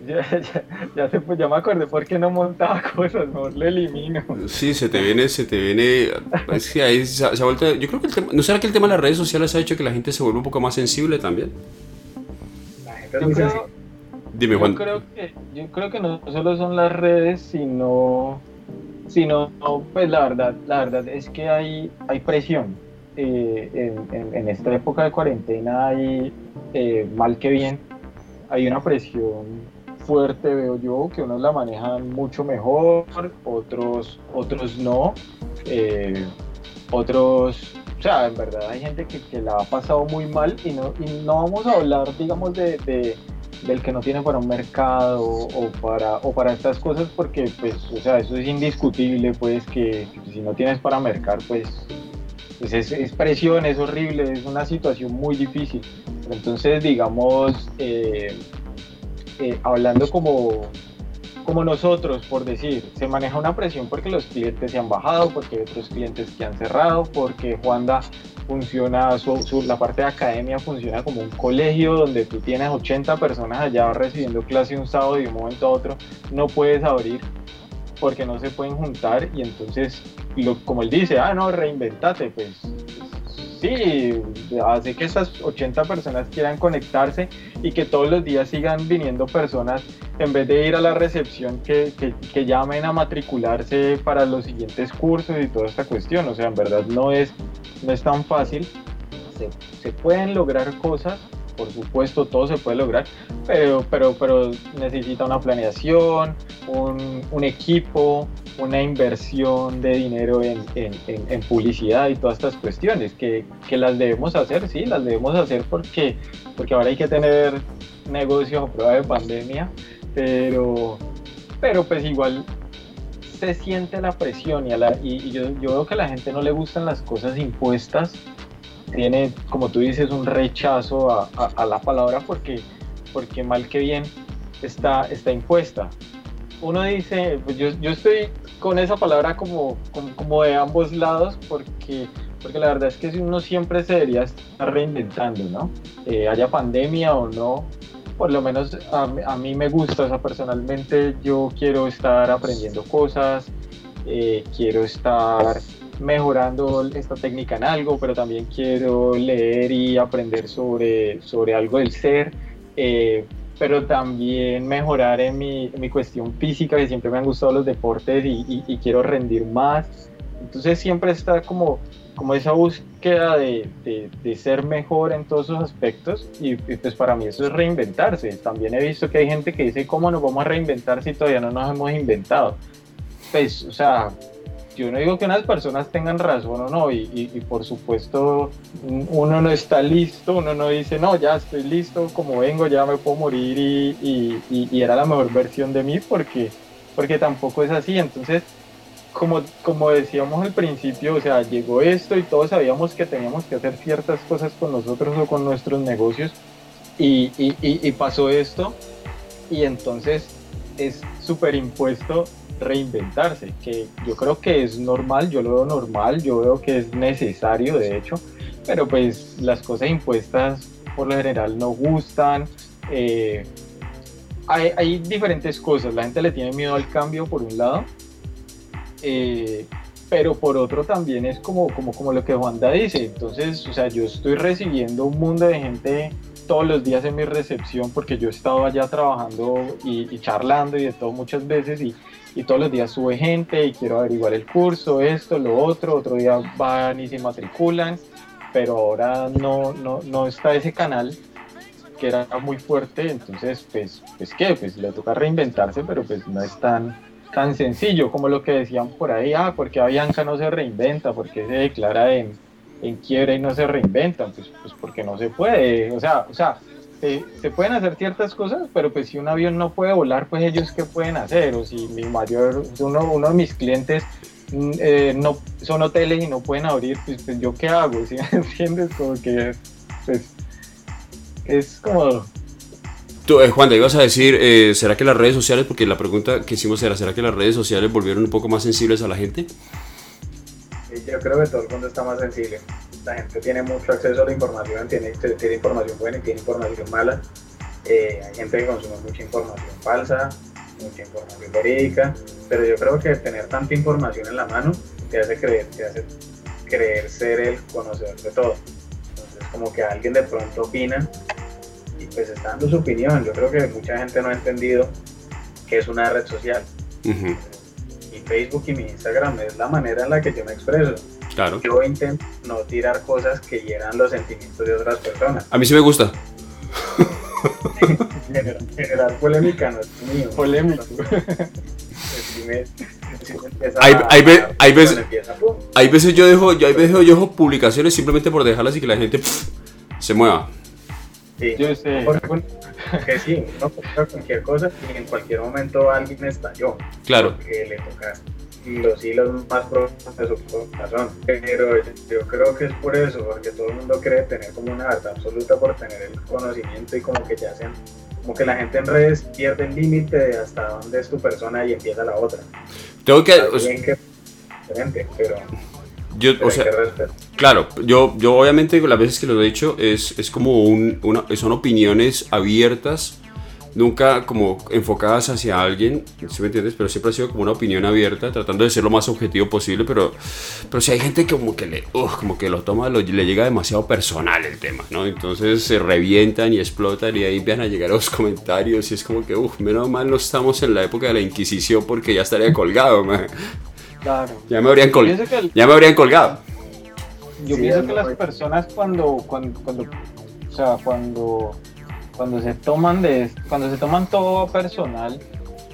ya, ya, ya, se, pues ya me acordé por qué no montaba cosas, mejor le elimino. Sí, se te viene, se te viene. Es que ahí se, ha- se ha vuelto. Yo creo que el tema. ¿No será que el tema de las redes sociales ha hecho que la gente se vuelva un poco más sensible también? La gente Yo creo. Dime, yo Juan. creo que, yo creo que no solo son las redes, sino, sino pues la verdad, la verdad es que hay, hay presión. Eh, en, en- en esta época de cuarentena hay, eh, mal que bien, hay una presión fuerte, veo yo, que unos la manejan mucho mejor, otros, otros no. Eh, otros, o sea, en verdad hay gente que, la ha pasado muy mal y no, y no vamos a hablar, digamos, de, de- del que no tiene para un mercado o para, o para estas cosas porque, pues, o sea, eso es indiscutible, pues, que, si no tienes para mercar, pues, pues es, es presión, es horrible, es una situación muy difícil. Entonces, digamos, eh, eh, hablando como, como nosotros, por decir, se maneja una presión porque los clientes se han bajado, porque otros clientes que han cerrado, porque Juanda funciona, su, su- la parte de academia funciona como un colegio donde tú tienes 80 personas allá recibiendo clase un sábado y de un momento a otro no puedes abrir porque no se pueden juntar y entonces, lo, como él dice, ah, no, reinventate, pues sí, hace que esas 80 personas quieran conectarse y que todos los días sigan viniendo personas en vez de ir a la recepción que, que, que llamen a matricularse para los siguientes cursos y toda esta cuestión. O sea, en verdad no es, no es tan fácil. Se, se pueden lograr cosas, por supuesto, todo se puede lograr, pero, pero, pero necesita una planeación, un, un equipo, una inversión de dinero en, en, en, en publicidad y todas estas cuestiones que, que, las debemos hacer, sí, las debemos hacer porque, porque ahora hay que tener negocios a prueba de pandemia, pero, pero pues igual se siente la presión y, a la, y, y yo, yo, veo que a la gente no le gustan las cosas impuestas, tiene, como tú dices, un rechazo a, a, la palabra porque, porque mal que bien está, está impuesta. Uno dice, pues yo, yo estoy con esa palabra como, como, como, de ambos lados porque, porque la verdad es que uno siempre se debería estar reinventando, ¿no? Eh, haya pandemia o no, por lo menos a, a, mí me gusta, o personalmente yo quiero estar aprendiendo cosas, eh, quiero estar mejorando esta técnica en algo, pero también quiero leer y aprender sobre, sobre algo del ser. Eh, pero también mejorar en mi, en mi, cuestión física, que siempre me han gustado los deportes y, y, y, quiero rendir más. Entonces siempre está como como esa búsqueda de, de, ser mejor en todos esos aspectos y, pues para mí eso es reinventarse. También he visto que hay gente que dice, ¿cómo nos vamos a reinventar si todavía no nos hemos inventado? Pues, o sea, yo no digo que unas personas tengan razón o no, y, por supuesto uno no está listo, uno no dice, no, ya estoy listo, como vengo, ya me puedo morir y, era la mejor versión de mí, porque, porque tampoco es así. Entonces, como, como decíamos al principio, o sea, llegó esto y todos sabíamos que teníamos que hacer ciertas cosas con nosotros o con nuestros negocios y, pasó esto y entonces es súper impuesto reinventarse, que yo creo que es normal, yo lo veo normal, yo veo que es necesario de hecho, pero pues las cosas impuestas por lo general no gustan. Eh, hay, diferentes cosas, la gente le tiene miedo al cambio por un lado, eh, pero por otro también es como, como, como lo que Juanda dice, entonces, o sea, yo estoy recibiendo un mundo de gente todos los días en mi recepción porque yo he estado allá trabajando y, charlando y de todo muchas veces y, y, todos los días sube gente y quiero averiguar el curso, esto, lo otro, otro día van y se matriculan, pero ahora no, no, no está ese canal que era muy fuerte, entonces pues, pues qué, pues le toca reinventarse, pero pues no es tan tan sencillo como lo que decían por ahí, ah, porque Avianca no se reinventa, porque se declara en, en quiebra y no se reinventa, pues, pues porque no se puede, o sea, o sea, se, pueden hacer ciertas cosas, pero pues si un avión no puede volar, pues ellos qué pueden hacer, o si mi mayor, uno, uno de mis clientes mm, eh, no son hoteles y no pueden abrir, pues, pues yo qué hago, ¿sí entiendes? Como que, pues, es como Tú, eh, Juan, te ibas a decir, eh, ¿será que las redes sociales, porque la pregunta que hicimos era, ¿será que las redes sociales volvieron un poco más sensibles a la gente? Yo creo que todo el mundo está más sensible. La gente tiene mucho acceso a la información, tiene, tiene información buena y tiene información mala. Eh, hay gente que consume mucha información falsa, mucha información verídica, pero yo creo que tener tanta información en la mano te hace creer, te hace creer ser el conocedor de todo. Entonces, como que alguien de pronto opina pues está dando su opinión. Yo creo que mucha gente no ha entendido que es una red social. Facebook y mi Instagram es la manera en la que yo me expreso. Claro. Yo intento no tirar cosas que hieran los sentimientos de otras personas. A mí sí me gusta. generar, polémica no es mío. Polémico. hay, hay, veces, hay veces yo dejo, yo hay veces yo dejo publicaciones simplemente por dejarlas y que la gente se mueva. Sí, yo sé. Que sí, uno compra cualquier cosa y en cualquier momento alguien estalló. Claro. Que le toca los hilos más profundos de su corazón. Pero yo creo que es por eso, porque todo el mundo cree tener como una verdad absoluta por tener el conocimiento y como que ya sean, como que la gente en redes pierde el límite de hasta dónde es tu persona y empieza la otra. Tengo que... que diferente, pero yo, o sea, claro, yo, yo obviamente las veces que lo he dicho es, es como un, una, son opiniones abiertas, nunca como enfocadas hacia alguien, ¿sí me entiendes? Pero siempre ha sido como una opinión abierta, tratando de ser lo más objetivo posible, pero, pero si hay gente que como que le, como que lo toma, le llega demasiado personal el tema, ¿no? Entonces se revientan y explotan y ahí empiezan a llegar los comentarios y es como que, uff, menos mal no estamos en la época de la Inquisición porque ya estaría colgado, man. Ya me habrían, ya me habrían colgado. Yo pienso que las personas cuando, cuando, cuando, o sea, cuando, cuando se toman de, cuando se toman todo personal,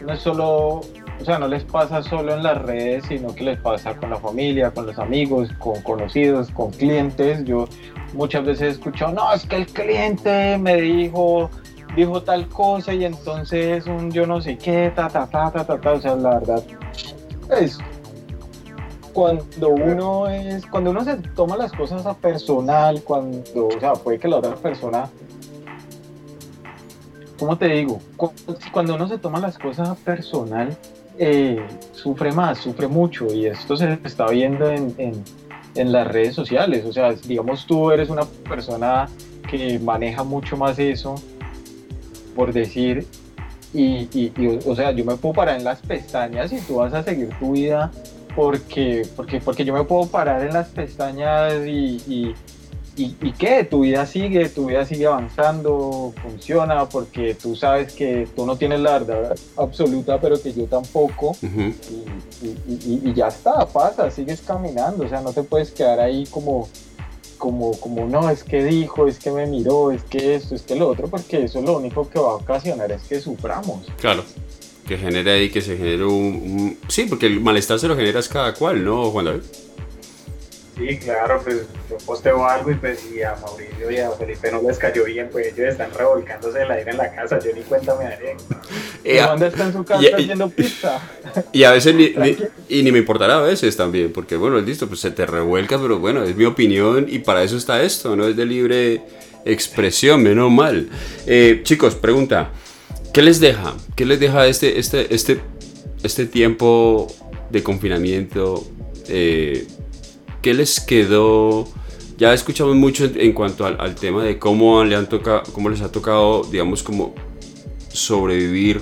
no es solo, o sea, no les pasa solo en las redes, sino que les pasa con la familia, con los amigos, con conocidos, con clientes. Yo muchas veces he escuchado, no, es que el cliente me dijo, dijo tal cosa y entonces un yo no sé qué, ta, ta, ta, ta, ta, ta. o sea, la verdad, es cuando uno es, cuando uno se toma las cosas a personal, cuando, o sea, puede que la otra persona, ¿cómo te digo? Cuando uno se toma las cosas a personal, eh, sufre más, sufre mucho y esto se está viendo en, en, en, las redes sociales. O sea, digamos tú eres una persona que maneja mucho más eso, por decir, y, y, y, o sea, yo me puedo parar en las pestañas y tú vas a seguir tu vida porque, porque, porque yo me puedo parar en las pestañas y, ¿Y, ¿Y qué? Tu vida sigue, tu vida sigue avanzando, funciona, porque tú sabes que tú no tienes la verdad absoluta, pero que yo tampoco. y, y, ya está, pasa, sigues caminando, o sea, no te puedes quedar ahí como, como, como, no, es que dijo, es que me miró, es que esto, es que lo otro, porque eso lo único que va a ocasionar es que suframos. Claro que genere ahí, que se genere un, Sí, porque el malestar se lo generas cada cual, ¿no, Juan David? Sí, claro, pues yo posteo algo y pues y a Mauricio y a Felipe no les cayó bien, pues ellos están revolcándose el aire en la casa, yo ni cuenta me daré. ¿Y dónde está en su casa haciendo pizza? Y a veces ni, y ni me importará a veces también, porque bueno, listo, pues se te revuelca, pero bueno, es mi opinión y para eso está esto, no es de libre expresión, menos mal. Eh, chicos, pregunta, ¿qué les deja? ¿Qué les deja este, este, este, este tiempo de confinamiento? Eh, ¿qué les quedó? Ya escuchamos mucho en, cuanto al, tema de cómo, le han tocado, cómo les ha tocado, digamos, como sobrevivir,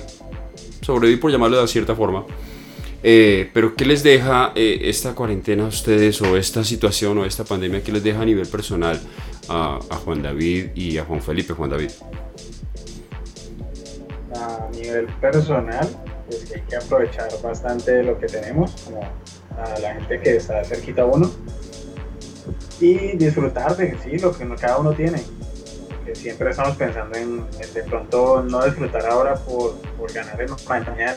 sobrevivir por llamarlo de cierta forma. Eh, pero ¿qué les deja eh, esta cuarentena a ustedes o esta situación o esta pandemia? ¿Qué les deja a nivel personal a, Juan David y a Juan Felipe? Juan David. A nivel personal, es que hay que aprovechar bastante lo que tenemos, como a la gente que está cerquita a uno y disfrutar de sí, lo que cada uno tiene. Que siempre estamos pensando en, de pronto no disfrutar ahora por, por ganar en mañana.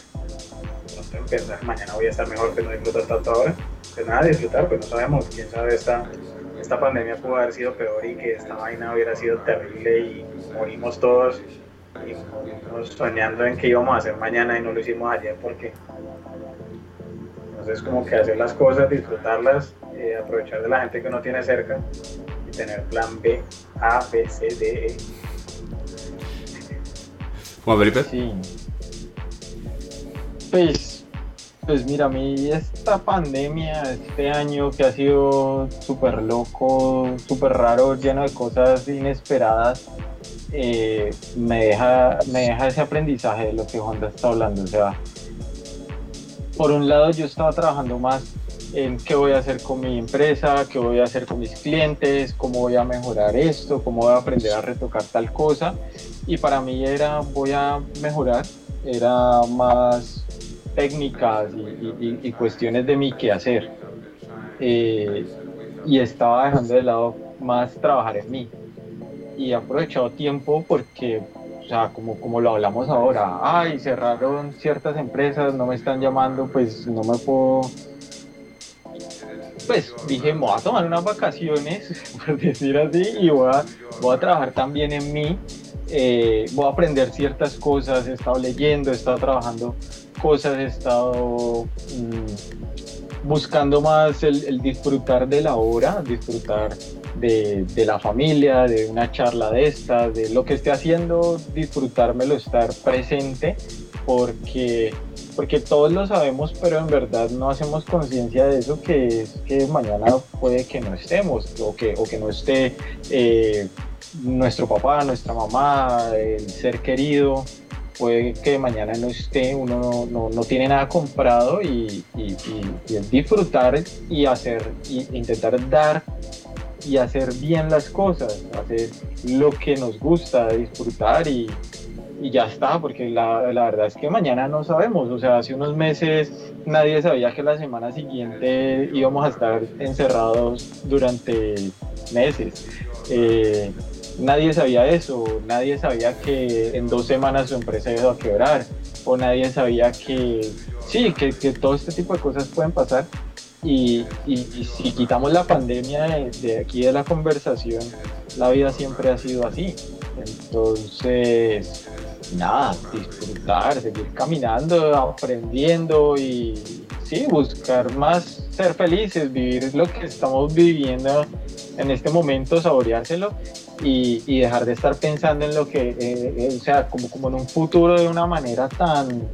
No pensar mañana voy a estar mejor, que no disfrutar tanto ahora. Pues nada, disfrutar, pues no sabemos, quién sabe, esta, esta pandemia pudo haber sido peor y que esta vaina hubiera sido terrible y morimos todos soñando en qué íbamos a hacer mañana y no lo hicimos ayer porque entonces como que hacer las cosas, disfrutarlas, eh, aprovechar de la gente que uno tiene cerca y tener plan B, A, B, C, D, E. Juan Felipe. Sí. Pues, pues mira, a mí esta pandemia, este año que ha sido súper loco, súper raro, lleno de cosas inesperadas, eh, me, deja, me deja ese aprendizaje de lo que Honda está hablando. O sea, por un lado yo estaba trabajando más en qué voy a hacer con mi empresa, qué voy a hacer con mis clientes, cómo voy a mejorar esto, cómo voy a aprender a retocar tal cosa. Y para mí era, voy a mejorar, era más técnicas y, cuestiones de mi qué hacer. Eh, y estaba dejando de lado más trabajar en mí. Y he aprovechado tiempo porque o sea, como, como lo hablamos ahora, ay, cerraron ciertas empresas, no me están llamando, pues no me puedo... Pues dije, voy a tomar unas vacaciones, por decir así, y voy a, voy a trabajar también en mí, eh, voy a aprender ciertas cosas, he estado leyendo, he estado trabajando cosas, he estado mm, buscando más el, el disfrutar de la hora, disfrutar de, la familia, de una charla de estas, de lo que esté haciendo, disfrutármelo, estar presente, porque, porque todos lo sabemos, pero en verdad no hacemos conciencia de eso, que es que mañana puede que no estemos, o que, o que no esté eh, nuestro papá, nuestra mamá, el ser querido, puede que mañana no esté, uno no, no, tiene nada comprado y, y, disfrutar y hacer, y intentar dar y hacer bien las cosas, hacer lo que nos gusta, disfrutar y, ya está, porque la, la, verdad es que mañana no sabemos, o sea, hace unos meses nadie sabía que la semana siguiente íbamos a estar encerrados durante meses. Eh, nadie sabía eso, nadie sabía que en dos semanas su empresa iba a quebrar, o nadie sabía que, sí, que, que todo este tipo de cosas pueden pasar y, si quitamos la pandemia de, aquí de la conversación, la vida siempre ha sido así. Entonces, nada, disfrutar, seguir caminando, aprendiendo y sí, buscar más ser felices, vivir lo que estamos viviendo en este momento, saboreárselo y, dejar de estar pensando en lo que, eh, eh, o sea, como, como en un futuro de una manera tan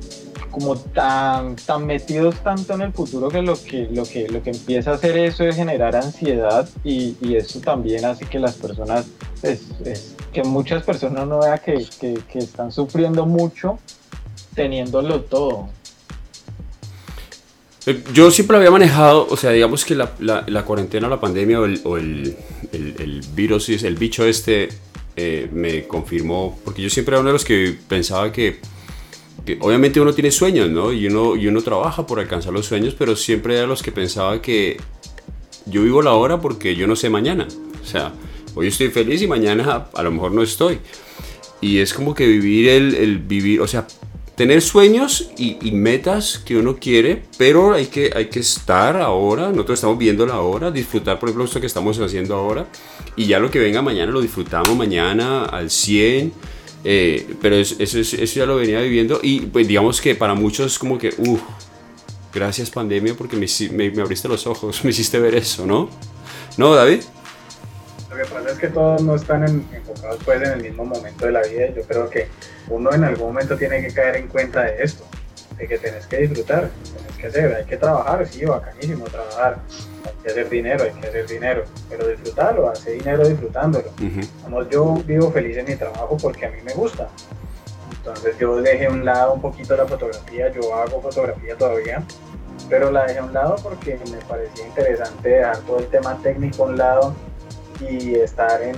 como tan, tan metidos tanto en el futuro que lo que, lo que lo que empieza a hacer eso es generar ansiedad y, y eso también hace que las personas, pues, que muchas personas no vean que, que, que están sufriendo mucho teniéndolo todo. Eh, yo siempre había manejado, o sea, digamos que la, la, cuarentena o la pandemia o el, o el, el, virus, el bicho este, eh, me confirmó, porque yo siempre era uno de los que pensaba que, obviamente uno tiene sueños, ¿no? Y uno, y uno trabaja por alcanzar los sueños, pero siempre era los que pensaba que yo vivo la hora porque yo no sé mañana. O sea, hoy estoy feliz y mañana a lo mejor no estoy. Y es como que vivir el, el vivir, o sea, tener sueños y, metas que uno quiere, pero hay que, hay que estar ahora, nosotros estamos viendo la hora, disfrutar por ejemplo esto que estamos haciendo ahora y ya lo que venga mañana lo disfrutamos mañana al 100, eh, pero eso, eso, ya lo venía viviendo y pues digamos que para muchos como que, uff, gracias pandemia porque me, me, abriste los ojos, me hiciste ver eso, ¿no? ¿No, David? Lo que pasa es que todos no están enfocados pues en el mismo momento de la vida y yo creo que uno en algún momento tiene que caer en cuenta de esto, de que tenés que disfrutar, tenés que hacer, hay que trabajar, sí, bacanísimo trabajar, hay que hacer dinero, hay que hacer dinero, pero disfrutarlo, hacer dinero disfrutándolo. yo vivo feliz en mi trabajo porque a mí me gusta. Entonces yo dejé a un lado un poquito la fotografía, yo hago fotografía todavía, pero la dejé a un lado porque me parecía interesante dejar todo el tema técnico a un lado y estar en,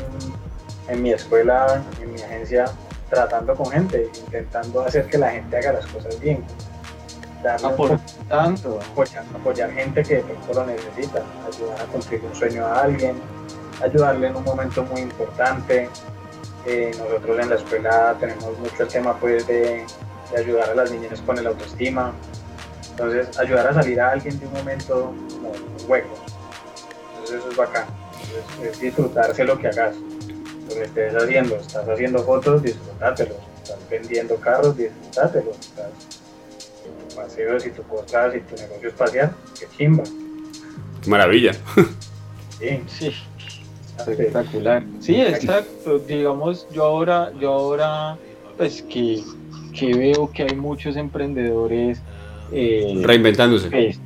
en mi escuela, en mi agencia, tratando con gente, intentando hacer que la gente haga las cosas bien. Tanto. Apoyar, apoyar, gente que de pronto lo necesita, ayudar a cumplir un sueño a alguien, ayudarle en un momento muy importante. Eh, nosotros en la escuela tenemos mucho el tema pues de, de, ayudar a las niñas con el autoestima. Entonces, ayudar a salir a alguien de un momento como hueco. Entonces, eso es bacán. es disfrutarse lo que hagas lo que estés haciendo, estás haciendo fotos, disfrútatelo, estás vendiendo carros, disfrútatelo, estás paseos y tu cosas y tu negocio espacial, qué chimba. Qué maravilla. Sí, sí. Espectacular. Sí, exacto. Digamos, yo ahora, yo ahora, pues que, que veo que hay muchos emprendedores eh, reinventándose. Pues,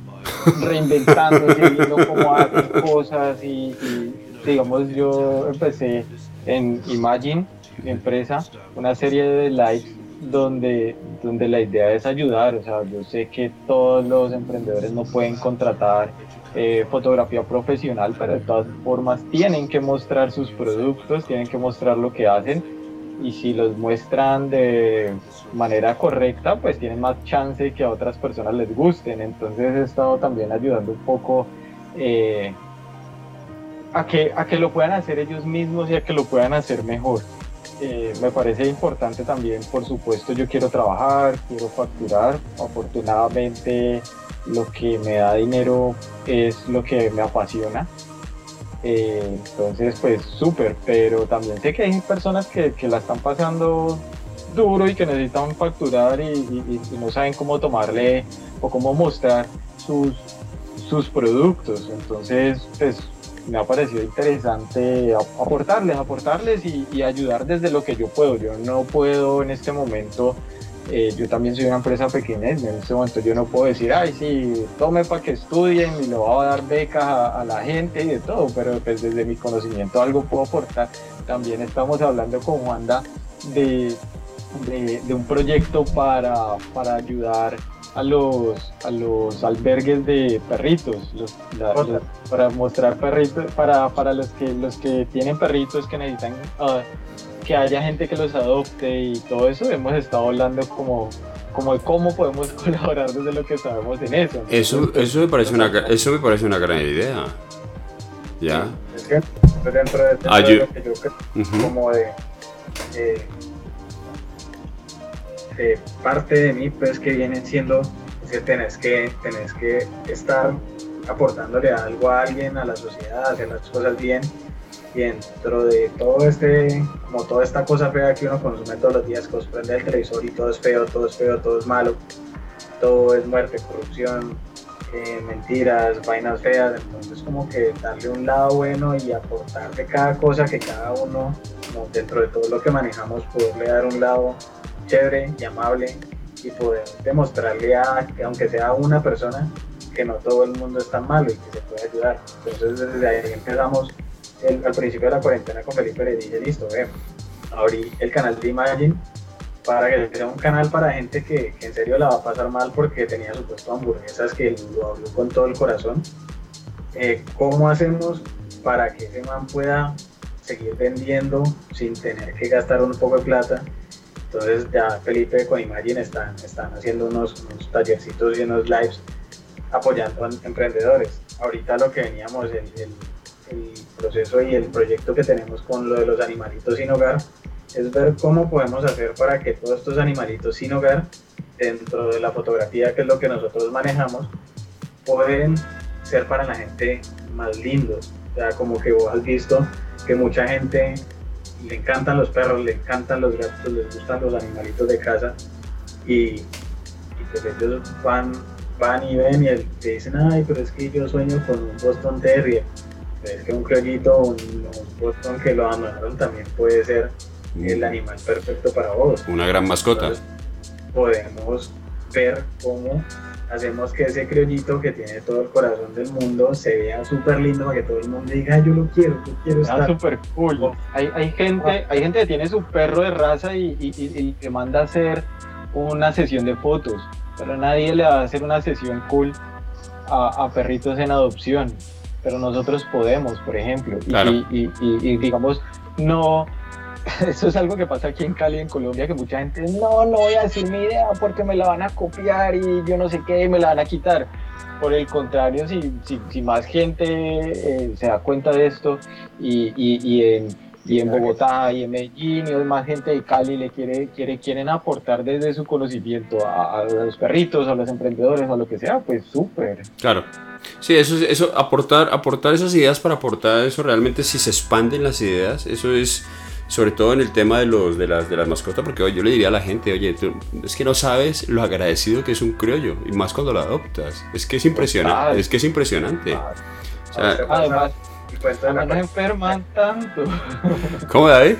reinventándose, viendo cómo hacen cosas y, y digamos yo empecé en Imagine, mi empresa, una serie de lives donde, donde la idea es ayudar. O sea, yo sé que todos los emprendedores no pueden contratar eh, fotografía profesional, pero de todas formas tienen que mostrar sus productos, tienen que mostrar lo que hacen y si los muestran de manera correcta, pues tienen más chance que a otras personas les gusten. Entonces he estado también ayudando un poco eh, a que, a que lo puedan hacer ellos mismos y a que lo puedan hacer mejor. Eh, me parece importante también, por supuesto, yo quiero trabajar, quiero facturar. Afortunadamente, lo que me da dinero es lo que me apasiona. Eh, entonces, pues súper, pero también sé que hay personas que, que, la están pasando duro y que necesitan facturar y, no saben cómo tomarle o cómo mostrar sus, sus productos. Entonces, pues me ha parecido interesante aportarles, aportarles y, ayudar desde lo que yo puedo. Yo no puedo en este momento, eh, yo también soy una empresa pequeña, en este momento yo no puedo decir, ay, sí, tome para que estudien y le voy a dar becas a, la gente y de todo, pero pues desde mi conocimiento algo puedo aportar. También estamos hablando con Wanda de, de, un proyecto para, para ayudar a los, a los albergues de perritos, para mostrar perritos, para, para los, que, los que tienen perritos que necesitan ah, que haya gente que los adopte y todo eso, hemos estado hablando como, como de cómo podemos colaborar desde lo que sabemos en eso. Eso, eso, me, parece una, eso me parece una gran idea. ¿Ya? Es que dentro de, ah, yo, que yo creo, como de... Eh, parte de mí pues que vienen siendo que tenés que, tenés que estar aportándole algo a alguien, a la sociedad, hacer las cosas bien. Y dentro de todo este, como toda esta cosa fea que uno consume todos los días, que os prende el televisor y todo es feo, todo es feo, todo es malo, todo es muerte, corrupción, eh, mentiras, vainas feas, entonces como que darle un lado bueno y aportar de cada cosa que cada uno, como dentro de todo lo que manejamos, poderle dar un lado chévere y amable y poder demostrarle a, aunque sea una persona, que no todo el mundo es tan malo y que se puede ayudar. Entonces desde ahí empezamos al principio de la cuarentena con Felipe le dije, listo, ve, abrí el canal de Imagine para que sea un canal para gente que, en serio la va a pasar mal porque tenía su puesto hamburguesas que lo habló con todo el corazón. Eh, ¿Cómo hacemos para que ese man pueda seguir vendiendo sin tener que gastar un poco de plata? Entonces ya Felipe con Imagine están, están haciendo unos, unos tallercitos y unos lives apoyando a emprendedores. Ahorita lo que veníamos, el, el, el proceso y el proyecto que tenemos con lo de los animalitos sin hogar, es ver cómo podemos hacer para que todos estos animalitos sin hogar, dentro de la fotografía que es lo que nosotros manejamos, pueden ser para la gente más lindos. O sea, como que vos has visto que mucha gente le encantan los perros, le encantan los gatos, les gustan los animalitos de casa y, pues ellos van, van y ven y te dicen, ay, pero es que yo sueño con un Boston Terrier. Es que un criollito, un, un Boston que lo abandonaron también puede ser el animal perfecto para vos. Una gran mascota. podemos ver cómo hacemos que ese criollito que tiene todo el corazón del mundo se vea súper lindo para que todo el mundo diga, yo lo quiero, yo quiero estar. súper cool. Hay, hay, gente, hay gente que tiene su perro de raza y, y, y, te manda a hacer una sesión de fotos, pero nadie le va a hacer una sesión cool a, a perritos en adopción. Pero nosotros podemos, por ejemplo. Y, y digamos, no, eso es algo que pasa aquí en Cali, en Colombia, que mucha gente, no, no voy a decir mi idea porque me la van a copiar y yo no sé qué, me la van a quitar. Por el contrario, si, si, si más gente eh, se da cuenta de esto y, y, y, en, y en Bogotá y en Medellín y más gente de Cali le quiere, quiere, quieren aportar desde su conocimiento a, a los perritos, a los emprendedores, a lo que sea, pues súper. Claro. Sí, eso, eso aportar, aportar esas ideas para aportar eso realmente si se expanden las ideas, eso es sobre todo en el tema de, los, de, las, de las mascotas, porque yo le diría a la gente, oye, es que no sabes lo agradecido que es un criollo, y más cuando lo adoptas. Es que es impresionante, es que es impresionante. O sea, Además, no enferman tanto. ¿Cómo, David?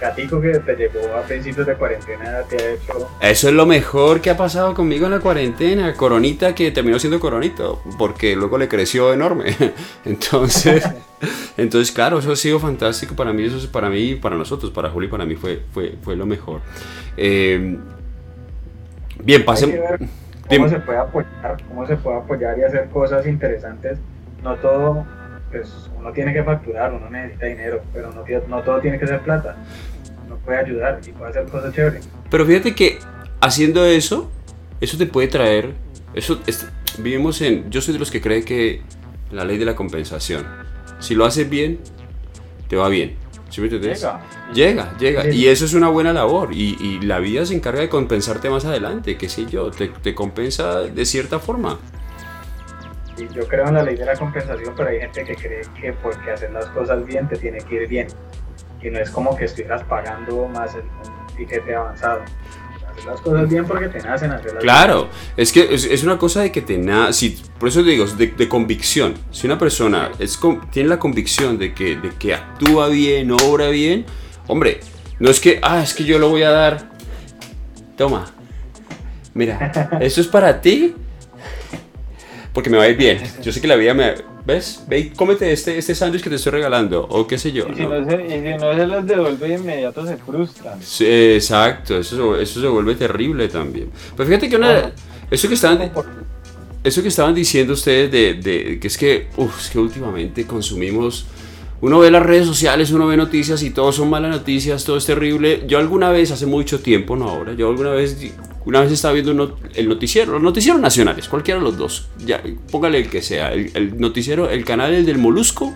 Gatico que te llegó a principios de cuarentena te ha hecho... Eso es lo mejor que ha pasado conmigo en la cuarentena. Coronita que terminó siendo coronito, porque luego le creció enorme. Entonces, entonces claro, eso ha sido fantástico para mí, eso es para mí, para nosotros, para Juli, para mí fue, fue, fue lo mejor. Eh, bien, pasemos... ¿Cómo se puede apoyar? ¿Cómo se puede apoyar y hacer cosas interesantes? No todo pues uno tiene que facturar, uno necesita dinero, pero no, no todo tiene que ser plata. Uno puede ayudar y puede hacer cosas chéveres. Pero fíjate que haciendo eso, eso te puede traer, eso vivimos en, yo soy de los que cree que la ley de la compensación, si lo haces bien, te va bien. ¿Sí me entiendes? Llega, llega, llega. Y eso es una buena labor. Y, y, la vida se encarga de compensarte más adelante, qué sé yo, te, te compensa de cierta forma. Y yo creo en la ley de la compensación, pero hay gente que cree que porque hacer las cosas bien te tiene que ir bien. Y no es como que estuvieras pagando más el, un tiquete avanzado. Hacer las cosas bien porque te nacen hacerlas Claro, es que es, es, una cosa de que te nace, por eso digo, de, de, convicción. Si una persona es, tiene la convicción de que, de que actúa bien, obra bien, hombre, no es que, ah, es que yo lo voy a dar. Toma, mira, esto es para ti porque me va a ir bien. Yo sé que la vida me... ¿Ves? Ve y cómete este, este sándwich que te estoy regalando, o qué sé yo. Y si no, se, y si no se los devuelve de inmediato, se frustran. Sí, exacto, eso, eso se vuelve terrible también. Pero fíjate que una... Eso que estaban... Eso que estaban diciendo ustedes de, de que es que, uf, es que últimamente consumimos uno ve las redes sociales, uno ve noticias y todo son malas noticias, todo es terrible. Yo alguna vez, hace mucho tiempo, no ahora, yo alguna vez, una vez estaba viendo el noticiero, los noticieros nacionales, cualquiera de los dos, ya, póngale el que sea, el, noticiero, el canal el del Molusco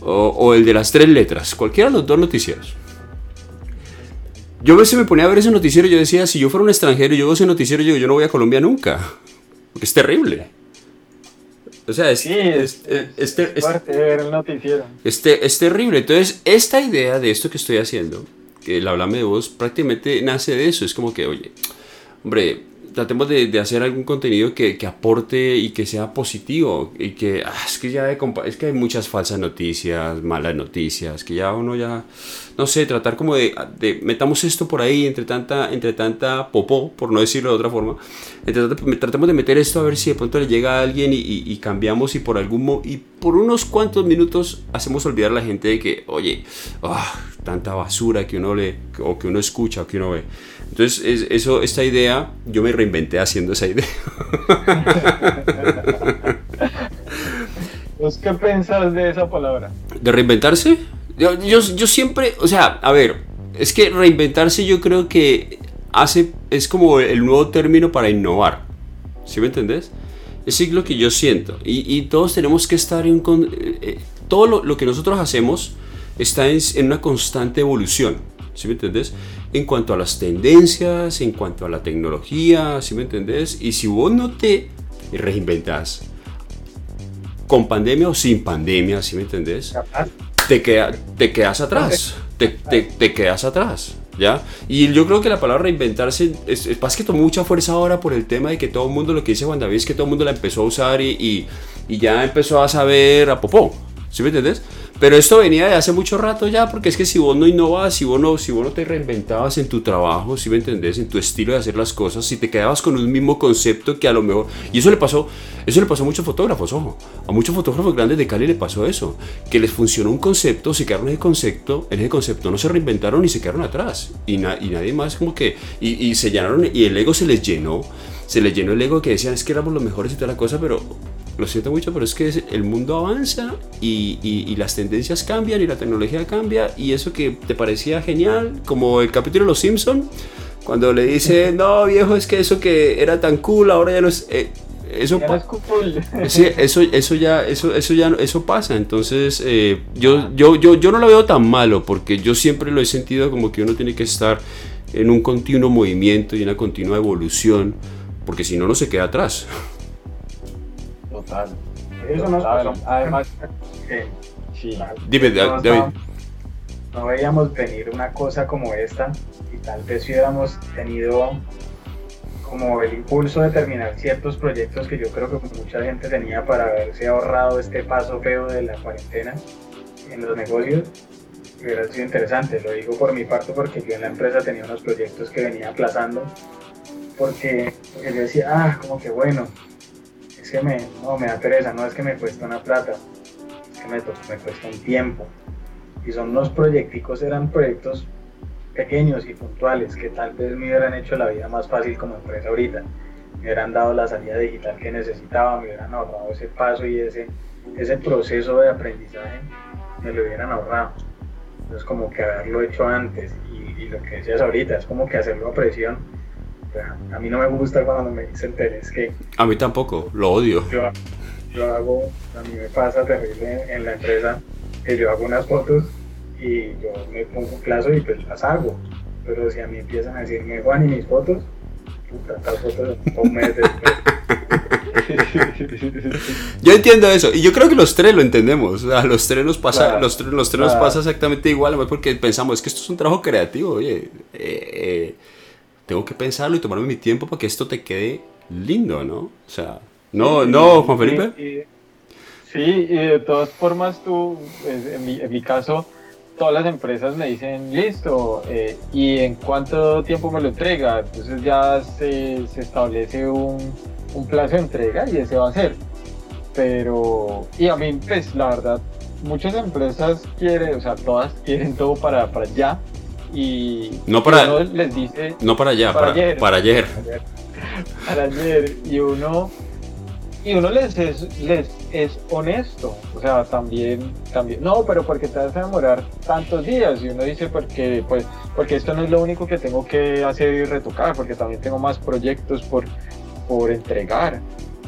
o, el de las tres letras, cualquiera de los dos noticieros. Yo a veces me ponía a ver ese noticiero y yo decía, si yo fuera un extranjero y yo veo ese noticiero, yo yo no voy a Colombia nunca, porque es terrible. O sea, es, sí, es, es, es, fuerte ver el noticiero. Este, es terrible. Entonces, esta idea de esto que estoy haciendo, que el hablame de voz, prácticamente nace de eso. Es como que, oye, hombre, tratemos de, de hacer algún contenido que, que, aporte y que sea positivo. Y que, ah, es que ya de, es que hay muchas falsas noticias, malas noticias, que ya uno ya, no sé, tratar como de, de metamos esto por ahí entre tanta, entre tanta popó, por no decirlo de otra forma. Entre, tratemos de meter esto a ver si de pronto le llega a alguien y, y, y cambiamos y por algún y por unos cuantos minutos hacemos olvidar a la gente de que, oye, oh, tanta basura que uno lee o que uno escucha o que uno ve. Entonces, eso, esta idea, yo me reinventé haciendo esa idea. qué pensás de esa palabra? ¿De reinventarse? Yo, yo, yo, siempre, o sea, a ver, es que reinventarse yo creo que hace, es como el nuevo término para innovar. ¿Sí me entendés? Es lo que yo siento. Y, y todos tenemos que estar en... Eh, eh, todo lo, lo, que nosotros hacemos está en, en, una constante evolución. ¿Sí me entendés? En cuanto a las tendencias, en cuanto a la tecnología, ¿sí me entendés? Y si vos no te reinventas, con pandemia o sin pandemia, ¿sí me entendés? Te, queda, te quedas atrás, te, te, te, quedas atrás, ¿ya? Y yo creo que la palabra reinventarse es, es, que tomó mucha fuerza ahora por el tema de que todo el mundo, lo que dice Juan David, es que todo el mundo la empezó a usar y, y, y ya empezó a saber a popó, ¿sí me entendés? Pero esto venía de hace mucho rato ya, porque es que si vos no innovas, si vos no, si vos no te reinventabas en tu trabajo, si me entendés, en tu estilo de hacer las cosas, si te quedabas con un mismo concepto que a lo mejor... Y eso le pasó, eso le pasó a muchos fotógrafos, ojo. A muchos fotógrafos grandes de Cali le pasó eso. Que les funcionó un concepto, se quedaron en ese concepto, en ese concepto no se reinventaron y se quedaron atrás. Y, y nadie más como que... Y, y se llenaron, y el ego se les llenó. Se les llenó el ego que decían es que éramos los mejores y toda la cosa, pero lo siento mucho, pero es que el mundo avanza y, y, las tendencias cambian y la tecnología cambia y eso que te parecía genial, como el capítulo de Los Simpson, cuando le dice, no viejo, es que eso que era tan cool, ahora ya no es... Eh, eso, ya no es cool. sí, eso, eso ya eso, eso ya eso pasa entonces eh, yo, yo, yo, yo no lo veo tan malo porque yo siempre lo he sentido como que uno tiene que estar en un continuo movimiento y una continua evolución porque si no no se queda atrás Total. Eso nos pasó. Además, sí. Dime, David. No, no, veíamos venir una cosa como esta y tal vez si hubiéramos tenido como el impulso de terminar ciertos proyectos que yo creo que mucha gente tenía para haberse ahorrado este paso feo de la cuarentena en los negocios, hubiera sido interesante. Lo digo por mi parte porque yo en la empresa tenía unos proyectos que venía aplazando porque, porque yo decía, ah, como que bueno, que me, no, me da pereza, no es que me cuesta una plata, es que me, me cuesta un tiempo. Y son unos proyecticos, eran proyectos pequeños y puntuales que tal vez me hubieran hecho la vida más fácil como empresa ahorita. Me hubieran dado la salida digital que necesitaba, me hubieran ahorrado ese paso y ese, ese proceso de aprendizaje, me lo hubieran ahorrado. Entonces como que haberlo hecho antes y, y lo que decías ahorita, es como que hacerlo a presión a mí no me gusta cuando me dicen es que... A mí tampoco, lo odio. Yo, yo hago, a mí me pasa terrible en la empresa que yo hago unas fotos y yo me pongo un plazo y pues las hago. Pero si a mí empiezan a decirme, Juan, ¿y mis fotos? Puta, estas fotos un mes después. Yo entiendo eso y yo creo que los tres lo entendemos. A los tres nos pasa, los, los tres nos pasa exactamente igual, porque pensamos es que esto es un trabajo creativo. Oye, eh, eh tengo que pensarlo y tomarme mi tiempo para que esto te quede lindo, ¿no? O sea, no, no, Juan Felipe. Sí, y de todas formas tú, en mi, en mi caso, todas las empresas me dicen, listo, eh, ¿y en cuánto tiempo me lo entrega? Entonces ya se, se establece un, un, plazo de entrega y ese va a ser. Pero, y a mí, pues la verdad, muchas empresas quieren, o sea, todas quieren todo para, para ya, y no para uno les dice no para allá para, ayer, para ayer. Para ayer. Y uno y uno les es, les es honesto. O sea también también no pero porque te vas a demorar tantos días y uno dice porque pues porque esto no es lo único que tengo que hacer y retocar porque también tengo más proyectos por por entregar.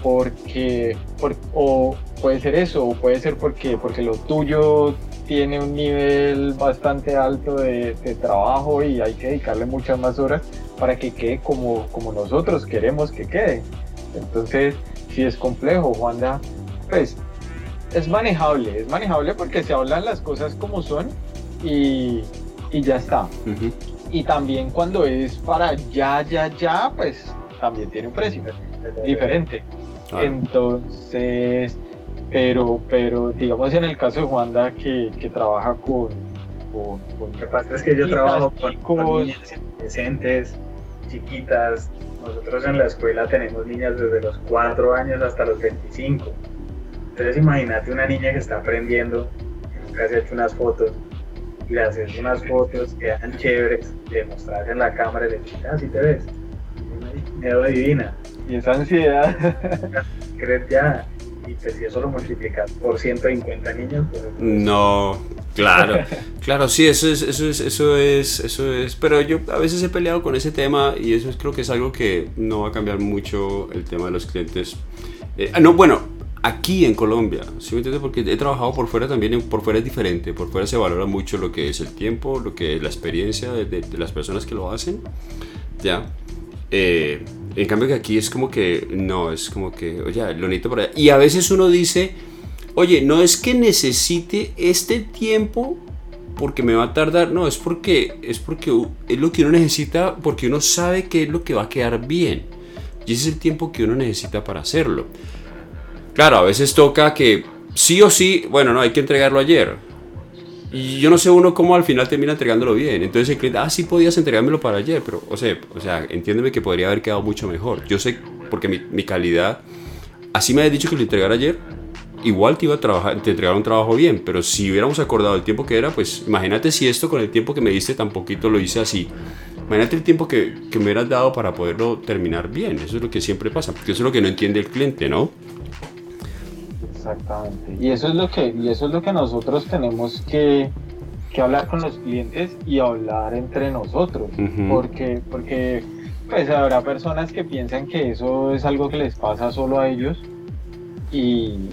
Porque por, o puede ser eso o puede ser porque porque lo tuyo tiene un nivel bastante alto de, trabajo y hay que dedicarle muchas más horas para que quede como, como nosotros queremos que quede. Entonces, si es complejo, Juanda, pues es manejable, es manejable porque se hablan las cosas como son y, y ya está. Y también cuando es para ya, ya, ya, pues también tiene un precio diferente. Entonces, pero, pero digamos en el caso de Juanda que, que trabaja con, con, Lo que pasa es que yo trabajo con, niñas adolescentes, chiquitas. Nosotros en la escuela tenemos niñas desde los 4 años hasta los 25. Entonces imagínate una niña que está aprendiendo, que nunca se ha hecho unas fotos, le haces unas fotos que quedan chéveres, de mostrarse en la cámara y le dices, ah, te ves, miedo divina. Y esa ansiedad. ¿Crees ya? Y pues si eso lo multiplicas por 150 niños, pues... No, claro, claro, sí, eso es, eso es, eso es, eso es, pero yo a veces he peleado con ese tema y eso es, creo que es algo que no va a cambiar mucho el tema de los clientes. Eh, no, bueno, aquí en Colombia, ¿sí me entiendes? Porque he trabajado por fuera también, por fuera es diferente, por fuera se valora mucho lo que es el tiempo, lo que es la experiencia de, las personas que lo hacen, ¿ya? Eh, en cambio que aquí es como que, no, es como que, oye, lo necesito para allá. Y a veces uno dice, oye, no es que necesite este tiempo porque me va a tardar, no, es porque es porque es lo que uno necesita porque uno sabe que es lo que va a quedar bien. Y ese es el tiempo que uno necesita para hacerlo. Claro, a veces toca que sí o sí, bueno, no, hay que entregarlo ayer. Y yo no sé uno cómo al final termina entregándolo bien. Entonces el cliente, ah, sí podías entregármelo para ayer, pero, o sea, o sea entiéndeme que podría haber quedado mucho mejor. Yo sé, porque mi, calidad, así me había dicho que lo entregara ayer, igual te iba a trabajar, te entregar un trabajo bien, pero si hubiéramos acordado el tiempo que era, pues imagínate si esto con el tiempo que me diste tan poquito lo hice así. Imagínate el tiempo que, que me hubieras dado para poderlo terminar bien. Eso es lo que siempre pasa, porque eso es lo que no entiende el cliente, ¿no? Exactamente. Y eso es lo que, y eso es lo que nosotros tenemos que, que hablar con los clientes y hablar entre nosotros. Porque, porque pues habrá personas que piensan que eso es algo que les pasa solo a ellos. Y,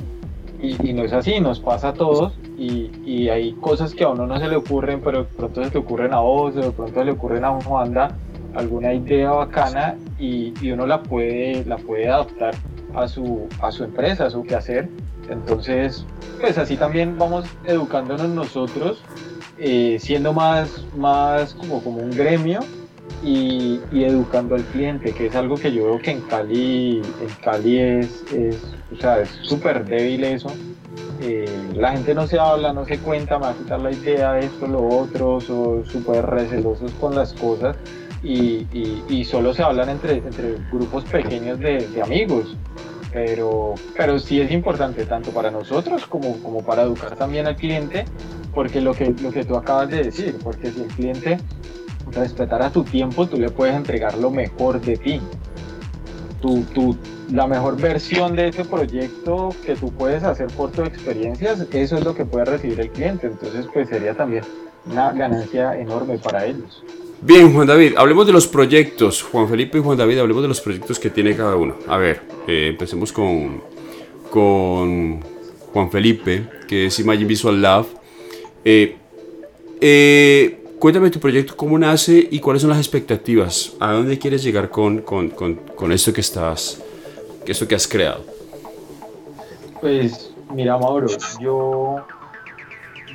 y, no es así, nos pasa a todos. Y, y, hay cosas que a uno no se le ocurren, pero de pronto se le ocurren a vos, de pronto se le ocurren a un Juanda alguna idea bacana y, y, uno la puede, la puede adaptar a su, a su empresa, a su quehacer entonces, pues así también vamos educándonos nosotros, eh, siendo más, más como, como un gremio y, educando al cliente, que es algo que yo veo que en Cali, en Cali es, es o sea, es súper débil eso. Eh, la gente no se habla, no se cuenta, me va a quitar la idea de esto, lo otro, son súper recelosos con las cosas y, solo se hablan entre, entre grupos pequeños de amigos pero, pero sí es importante tanto para nosotros como, como para educar también al cliente, porque lo que, lo que tú acabas de decir, porque si el cliente respetara tu tiempo, tú le puedes entregar lo mejor de ti. Tu, tu, la mejor versión de ese proyecto que tú puedes hacer por tus experiencias, eso es lo que puede recibir el cliente. Entonces, pues sería también una ganancia enorme para ellos. Bien, Juan David, hablemos de los proyectos. Juan Felipe y Juan David, hablemos de los proyectos que tiene cada uno. A ver, eh, empecemos con, con Juan Felipe, que es Imagine Visual Lab. Eh, eh, cuéntame tu proyecto, cómo nace y cuáles son las expectativas. ¿A dónde quieres llegar con, con, con, con esto que estás, esto que has creado? Pues mira, Mauro, yo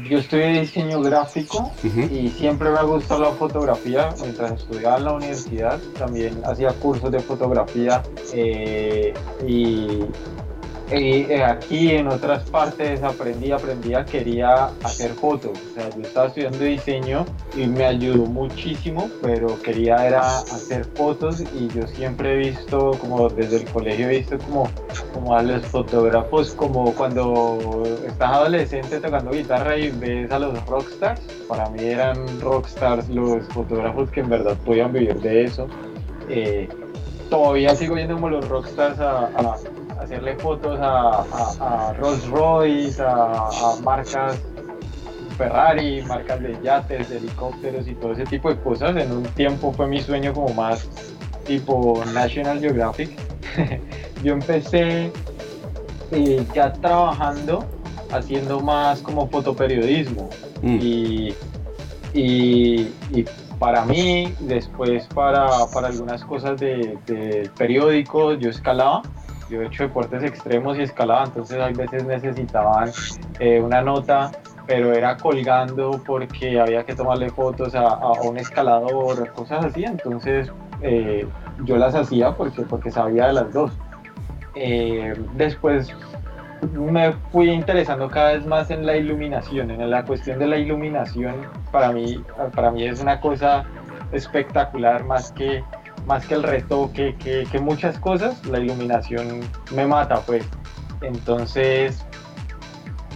yo estudié diseño gráfico y siempre me ha gustado la fotografía. Mientras estudiaba en la universidad también hacía cursos de fotografía eh, y y eh, aquí en otras partes aprendí, aprendía, quería hacer fotos. O sea, yo estaba estudiando diseño y me ayudó muchísimo, pero quería era hacer fotos y yo siempre he visto, como desde el colegio he visto como, como a los fotógrafos, como cuando estás adolescente tocando guitarra y ves a los rockstars. Para mí eran rockstars los fotógrafos que en verdad podían vivir de eso. Eh, todavía sigo yendo como los rockstars a hacerle fotos a, Rolls Royce, a, marcas Ferrari, marcas de yates, de helicópteros y todo ese tipo de cosas. En un tiempo fue mi sueño como más tipo National Geographic. Yo empecé eh, ya trabajando haciendo más como fotoperiodismo mm. y, y, para mí, después para, para algunas cosas de, de periódico, yo escalaba yo he hecho deportes extremos y escalaba, entonces a veces necesitaban eh, una nota, pero era colgando porque había que tomarle fotos a, un escalador, cosas así, entonces eh, yo las hacía porque, porque sabía de las dos. Eh, después me fui interesando cada vez más en la iluminación, en la cuestión de la iluminación para mí, para mí es una cosa espectacular más que más que el retoque, que, que muchas cosas, la iluminación me mata, pues. Entonces,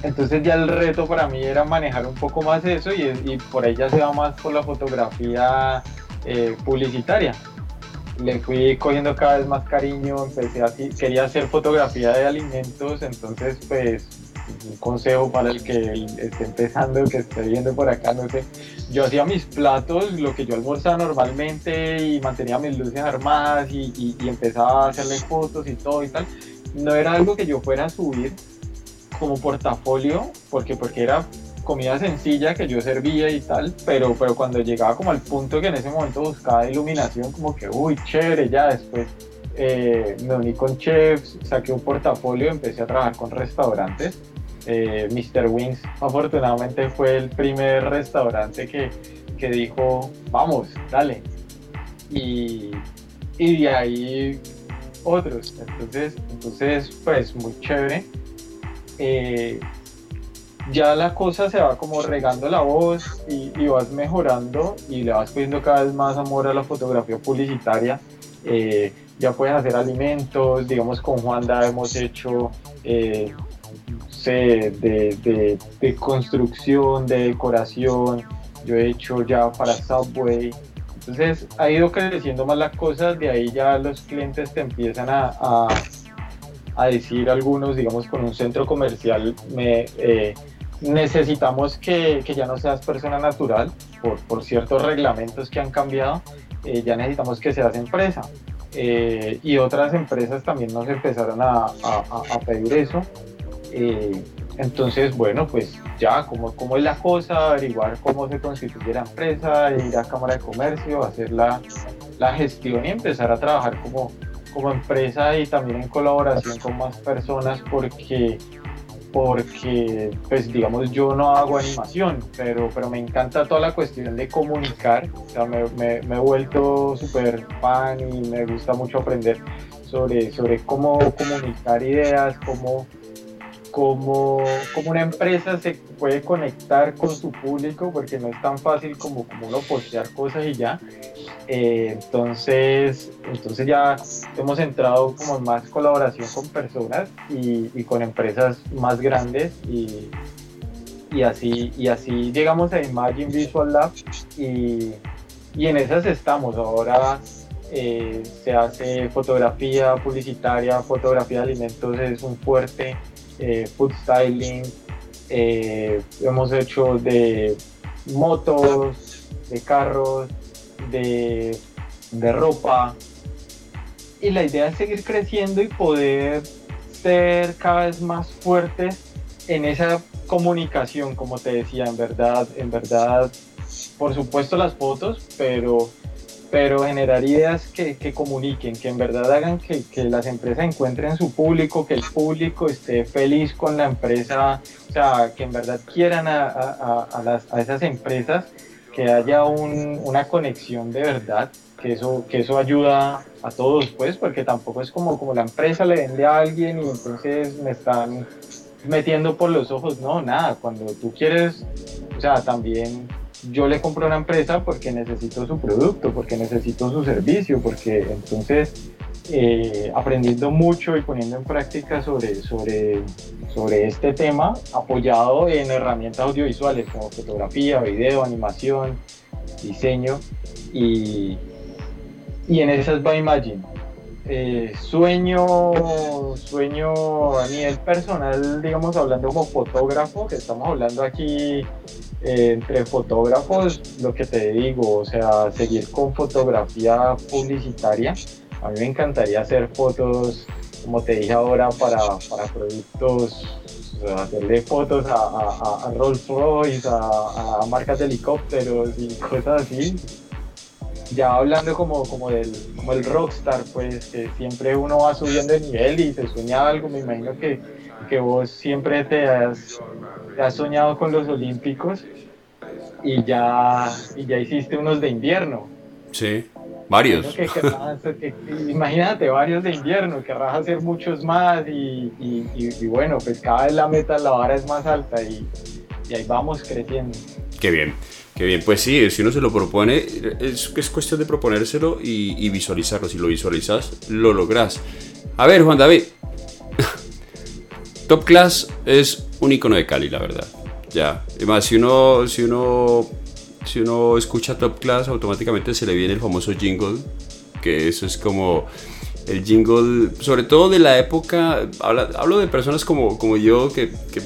entonces ya el reto para mí era manejar un poco más eso y, por ahí ya se va más por la fotografía eh, publicitaria. Le fui cogiendo cada vez más cariño, empecé así, quería hacer fotografía de alimentos, entonces pues un consejo para el que esté empezando, que esté viendo por acá, no sé, yo hacía mis platos, lo que yo almorzaba normalmente y mantenía mis luces armadas y, y empezaba a hacerle fotos y todo y tal. No era algo que yo fuera a subir, como portafolio, porque, porque era comida sencilla que yo servía y tal, pero, pero cuando llegaba como al punto que en ese momento buscaba iluminación, como que, uy, chévere, ya después eh, me uní con chefs, saqué un portafolio, empecé a trabajar con restaurantes. Eh, Mr. Wings afortunadamente fue el primer restaurante que, que dijo, vamos, dale. Y, y de ahí otros. Entonces, entonces, pues muy chévere. Eh, ya la cosa se va como regando la voz y, vas mejorando y le vas poniendo cada vez más amor a la fotografía publicitaria. Eh, ya puedes hacer alimentos, digamos con Juanda hemos hecho de, de, construcción, de decoración, yo he hecho ya para Subway. Entonces ha ido creciendo más las cosas, de ahí ya los clientes te empiezan a a decir algunos, digamos, con un centro comercial, me, eh, necesitamos que, que, ya no seas persona natural por, por ciertos reglamentos que han cambiado, eh, ya necesitamos que seas empresa. Eh, y otras empresas también nos empezaron a, a, a pedir eso. Entonces, bueno, pues ya, como, cómo es la cosa, averiguar cómo se constituye la empresa, ir a Cámara de Comercio, hacer la, la gestión y empezar a trabajar como, como empresa y también en colaboración con más personas porque porque pues digamos yo no hago animación pero pero me encanta toda la cuestión de comunicar. O sea, me, me, he vuelto súper fan y me gusta mucho aprender sobre sobre cómo comunicar ideas cómo cómo, cómo una empresa se puede conectar con su público porque no es tan fácil como, como uno postear cosas y ya eh, entonces, entonces ya hemos entrado como en más colaboración con personas y, y con empresas más grandes y, y, así, y así llegamos a Imagine Visual Lab y, y en esas estamos. Ahora eh, se hace fotografía publicitaria, fotografía de alimentos es un fuerte, eh, food styling, hemos hecho de motos, de carros, de, ropa. Y la idea es seguir creciendo y poder ser cada vez más fuertes en esa comunicación, como te decía, en verdad, en verdad, por supuesto las fotos, pero, pero generar ideas que, comuniquen, que en verdad hagan que, las empresas encuentren su público, que el público esté feliz con la empresa, o sea, que en verdad quieran a, a, las, a esas empresas que haya una conexión de verdad, que eso, que eso ayuda a todos, pues, porque tampoco es como, como la empresa le vende a alguien y entonces me están metiendo por los ojos, no, nada, cuando tú quieres, o sea, también yo le compro a una empresa porque necesito su producto, porque necesito su servicio, porque entonces eh, aprendiendo mucho y poniendo en práctica sobre, sobre, sobre este tema, apoyado en herramientas audiovisuales como fotografía, video, animación, diseño y, y en esas va Imagine. Eh, sueño, sueño a nivel personal, digamos, hablando como fotógrafo, que estamos hablando aquí entre fotógrafos, lo que te digo, o sea, seguir con fotografía publicitaria a mí me encantaría hacer fotos, como te dije ahora, para, para productos, hacerle fotos a, a, Rolls Royce, a, marcas de helicópteros y cosas así. Ya hablando como, como, del, como el rockstar, pues que siempre uno va subiendo de nivel y se sueña algo, me imagino que, que vos siempre te has, te has soñado con los olímpicos y ya, y ya hiciste unos de invierno. Sí. Varios. imagínate, varios de invierno, querrás hacer muchos más y, bueno, pues cada vez la meta, la vara es más alta y, ahí vamos creciendo. Qué bien, qué bien. Pues sí, si uno se lo propone, es, es cuestión de proponérselo y, visualizarlo. Si lo visualizas, lo logras. A ver, Juan David. Top Class es un icono de Cali, la verdad. Ya. Además, si uno, si uno, si uno escucha Top Class, automáticamente se le viene el famoso jingle, que eso es como el jingle, sobre todo de la época, hablo de personas como, como yo que, que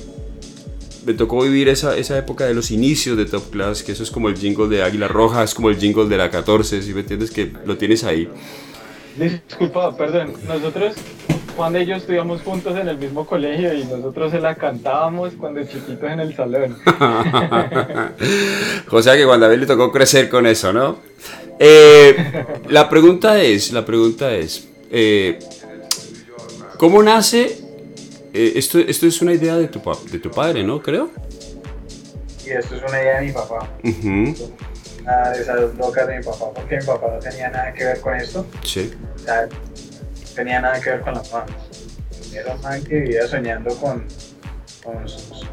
me tocó vivir esa, esa época de los inicios de Top Class, que eso es como el jingle de Águila Roja, es como el jingle de la 14, si me entiendes, que lo tienes ahí. Disculpa, perdón, nosotros Juan y yo estudiamos juntos en el mismo colegio y nosotros se la cantábamos cuando chiquitos en el salón. o sea que Juan David le tocó crecer con eso, ¿no? Eh, la pregunta es, la pregunta es, eh, ¿cómo nace? Eh, esto, esto es una idea de tu, de tu padre, ¿no? Creo. Y esto es una idea de mi papá. Una de esas locas de mi papá, porque mi papá no tenía nada que ver con esto. Sí tenía nada que ver con la fama. Era un man que vivía soñando con, con sus,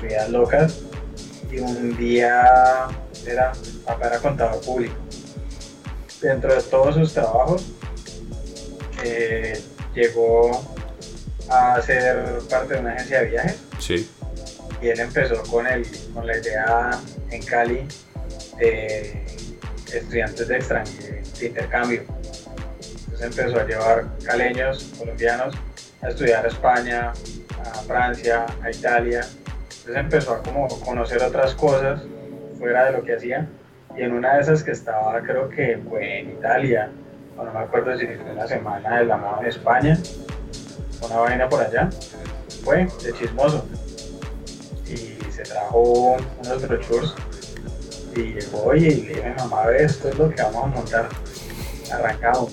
vidas locas y un día era, papá era contador público. Dentro de todos sus trabajos eh, llegó a ser parte de una agencia de viajes. Sí. Y él empezó con, el, con la idea en Cali de estudiantes de extranjero, de intercambio empezó a llevar caleños, colombianos, a estudiar a España, a Francia, a Italia. Entonces empezó a como conocer otras cosas fuera de lo que hacía. Y en una de esas que estaba, creo que fue en Italia, no me acuerdo si fue una semana de la moda en España, una vaina por allá, fue de chismoso. Y se trajo unos brochures y llegó, oye, y le dije, mamá, esto es lo que vamos a montar, arrancado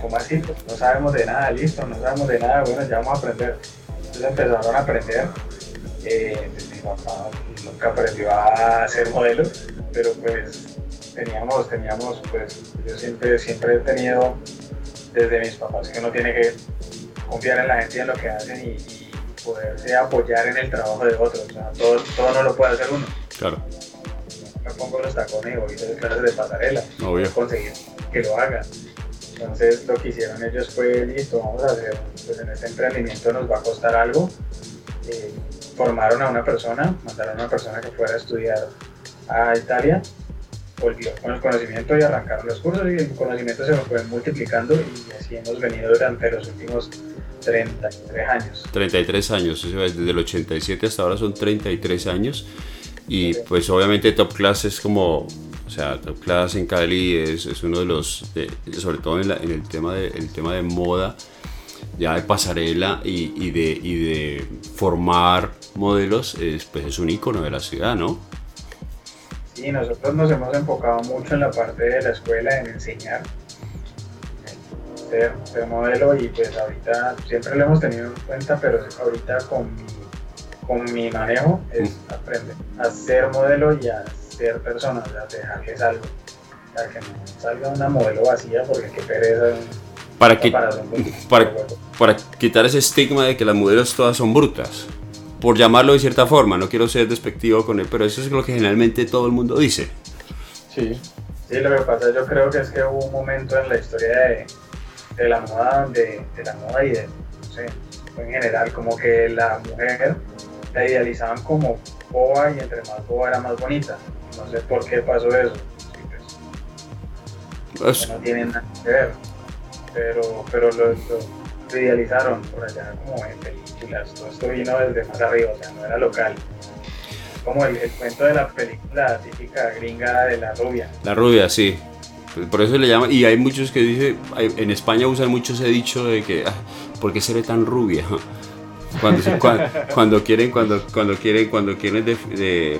¿Cómo así? Pues no sabemos de nada, listo, no sabemos de nada, bueno, ya vamos a aprender. Entonces empezaron a aprender. Eh, pues, mi papá nunca aprendió a hacer modelos, pero pues teníamos, teníamos, pues yo siempre, siempre he tenido desde mis papás que uno tiene que confiar en la gente y en lo que hacen y, poderse apoyar en el trabajo de otros. O sea, todo, todo no lo puede hacer uno. Claro. me pongo los tacones y voy a hacer clases de pasarela. Obvio. conseguir que lo hagan. Entonces lo que hicieron ellos fue, listo, vamos a hacer, pues en este emprendimiento nos va a costar algo. Eh, formaron a una persona, mandaron a una persona que fuera a estudiar a Italia, volvió con el conocimiento y arrancaron los cursos y el conocimiento se fue multiplicando y así hemos venido durante los últimos 33 años. 33 años, desde el 87 hasta ahora son 33 años y pues obviamente Top Class es como o sea, Top Class en Cali es, es uno de los, sobre todo en, el, tema de, el tema de moda, ya de pasarela y, y, de, y de formar modelos, es, pues es un icono de la ciudad, ¿no? Sí, nosotros nos hemos enfocado mucho en la parte de la escuela, en enseñar, ser, ser modelo y pues ahorita siempre lo hemos tenido en cuenta, pero ahorita con mi, con mi manejo es mm. aprender a ser modelo y a ser personas, o sea, dejarles algo. Para que no salga una modelo vacía porque qué pereza. Para, que, para, para quitar ese estigma de que las modelos todas son brutas por llamarlo de cierta forma, no quiero ser despectivo con él, pero eso es lo que generalmente todo el mundo dice. Sí, sí, lo que pasa yo creo que es que hubo un momento en la historia de, de la moda, de, de, la moda y de, no sé, en general, como que la mujer la idealizaban como boba y entre más boba era más bonita. No sé por qué pasó eso. Pues, no tiene nada que ver. Pero, pero lo, idealizaron por allá como en películas. Todo esto vino desde más arriba, o sea, no era local. Como el, cuento de la película típica gringa de la rubia. La rubia, sí. Por eso le llaman, y hay muchos que dicen, en España usan mucho ese dicho de que, ah, ¿por qué se ve tan rubia? Cuando, quieren, cuando, quieren, cuando quieren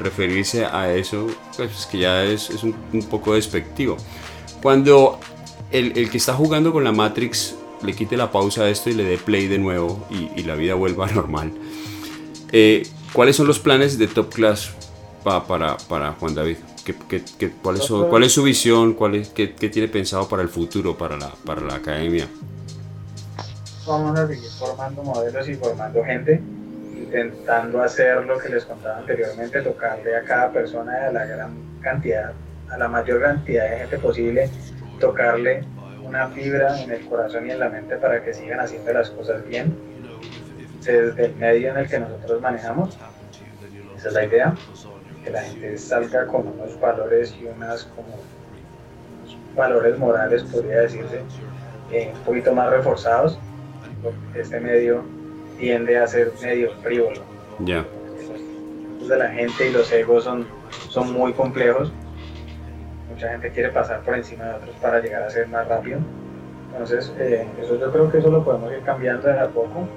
referirse a eso, pues que ya es, un, poco despectivo. Cuando el, que está jugando con la Matrix le quite la pausa a esto y le dé play de nuevo y, la vida vuelva normal. Eh, ¿Cuáles son los planes de Top Class para, Juan David? ¿Qué, qué, cuál, es su, ¿Cuál es su visión? ¿Cuál es, qué, tiene pensado para el futuro, para la academia? Vamos a seguir formando modelos y formando gente, intentando hacer lo que les contaba anteriormente, tocarle a cada persona a la gran cantidad, a la mayor cantidad de gente posible, tocarle una fibra en el corazón y en la mente para que sigan haciendo las cosas bien. desde el medio en el que nosotros manejamos. Esa es la idea, que la gente salga con unos valores y unas como valores morales, podría decirse, eh, un poquito más reforzados. Este medio tiende a ser medio frívolo. Ya. De la gente y los egos son, son muy complejos. Mucha gente quiere pasar por encima de otros para llegar a ser más rápido. Entonces, eh, eso yo creo que eso lo podemos ir cambiando de a poco.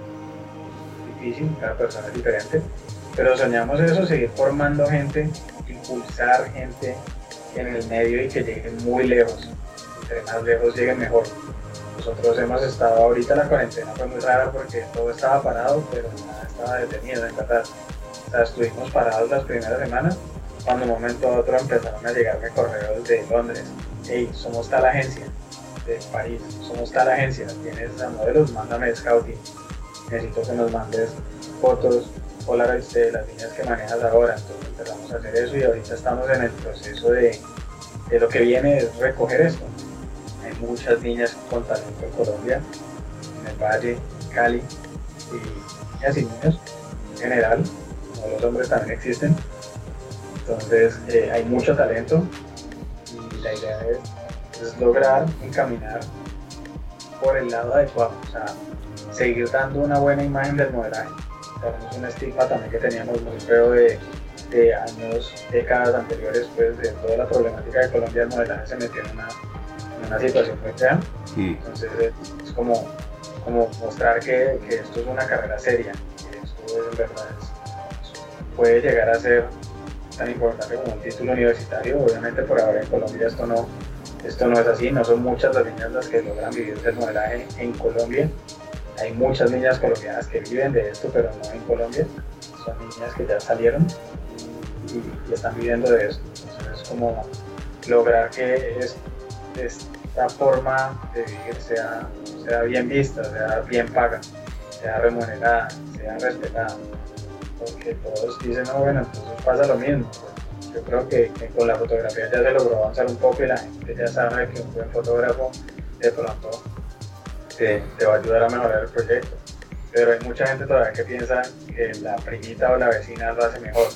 Difícil, cada persona es diferente. Pero soñamos eso, seguir formando gente, impulsar gente en el medio y que lleguen muy lejos. Entre más lejos lleguen mejor. Nosotros hemos estado ahorita la cuarentena fue muy rara porque todo estaba parado, pero nada estaba detenido en verdad. O sea, estuvimos parados las primeras semanas, cuando de un momento a otro empezaron a llegarme correos de Londres. Hey, somos tal agencia, de París, somos tal agencia, tienes a modelos, mándame scouting. Necesito que nos mandes fotos, Polaroid de las líneas que manejas ahora. Entonces empezamos a hacer eso y ahorita estamos en el proceso de, de lo que viene es recoger esto. Muchas niñas con talento en Colombia, en el Valle, Cali, y niñas y niños en general, como los hombres también existen. Entonces eh, hay mucho talento y la idea es, es lograr encaminar por el lado adecuado, o sea, seguir dando una buena imagen del modelaje tenemos un estigma también que teníamos muy feo de, de, años, décadas anteriores, pues de toda la problemática de Colombia, el modelaje se metió en una, en una situación muy fea. Mm. Entonces es como, como mostrar que, que, esto es una carrera seria, que esto en verdad puede llegar a ser tan importante como un título universitario. Obviamente por ahora en Colombia esto no, esto no es así, no son muchas las niñas las que logran vivir del modelaje en Colombia hay muchas niñas colombianas que viven de esto, pero no en Colombia. Son niñas que ya salieron y, están viviendo de esto. Entonces es como lograr que esta forma de vivir sea, sea bien vista, sea bien paga, sea remunerada, sea respetada. Porque todos dicen, no, bueno, entonces pasa lo mismo. Yo creo que, que con la fotografía ya se logró avanzar un poco y la gente ya sabe que un buen fotógrafo de pronto te, va a ayudar a mejorar el proyecto. Pero hay mucha gente todavía que piensa que la primita o la vecina lo hace mejor.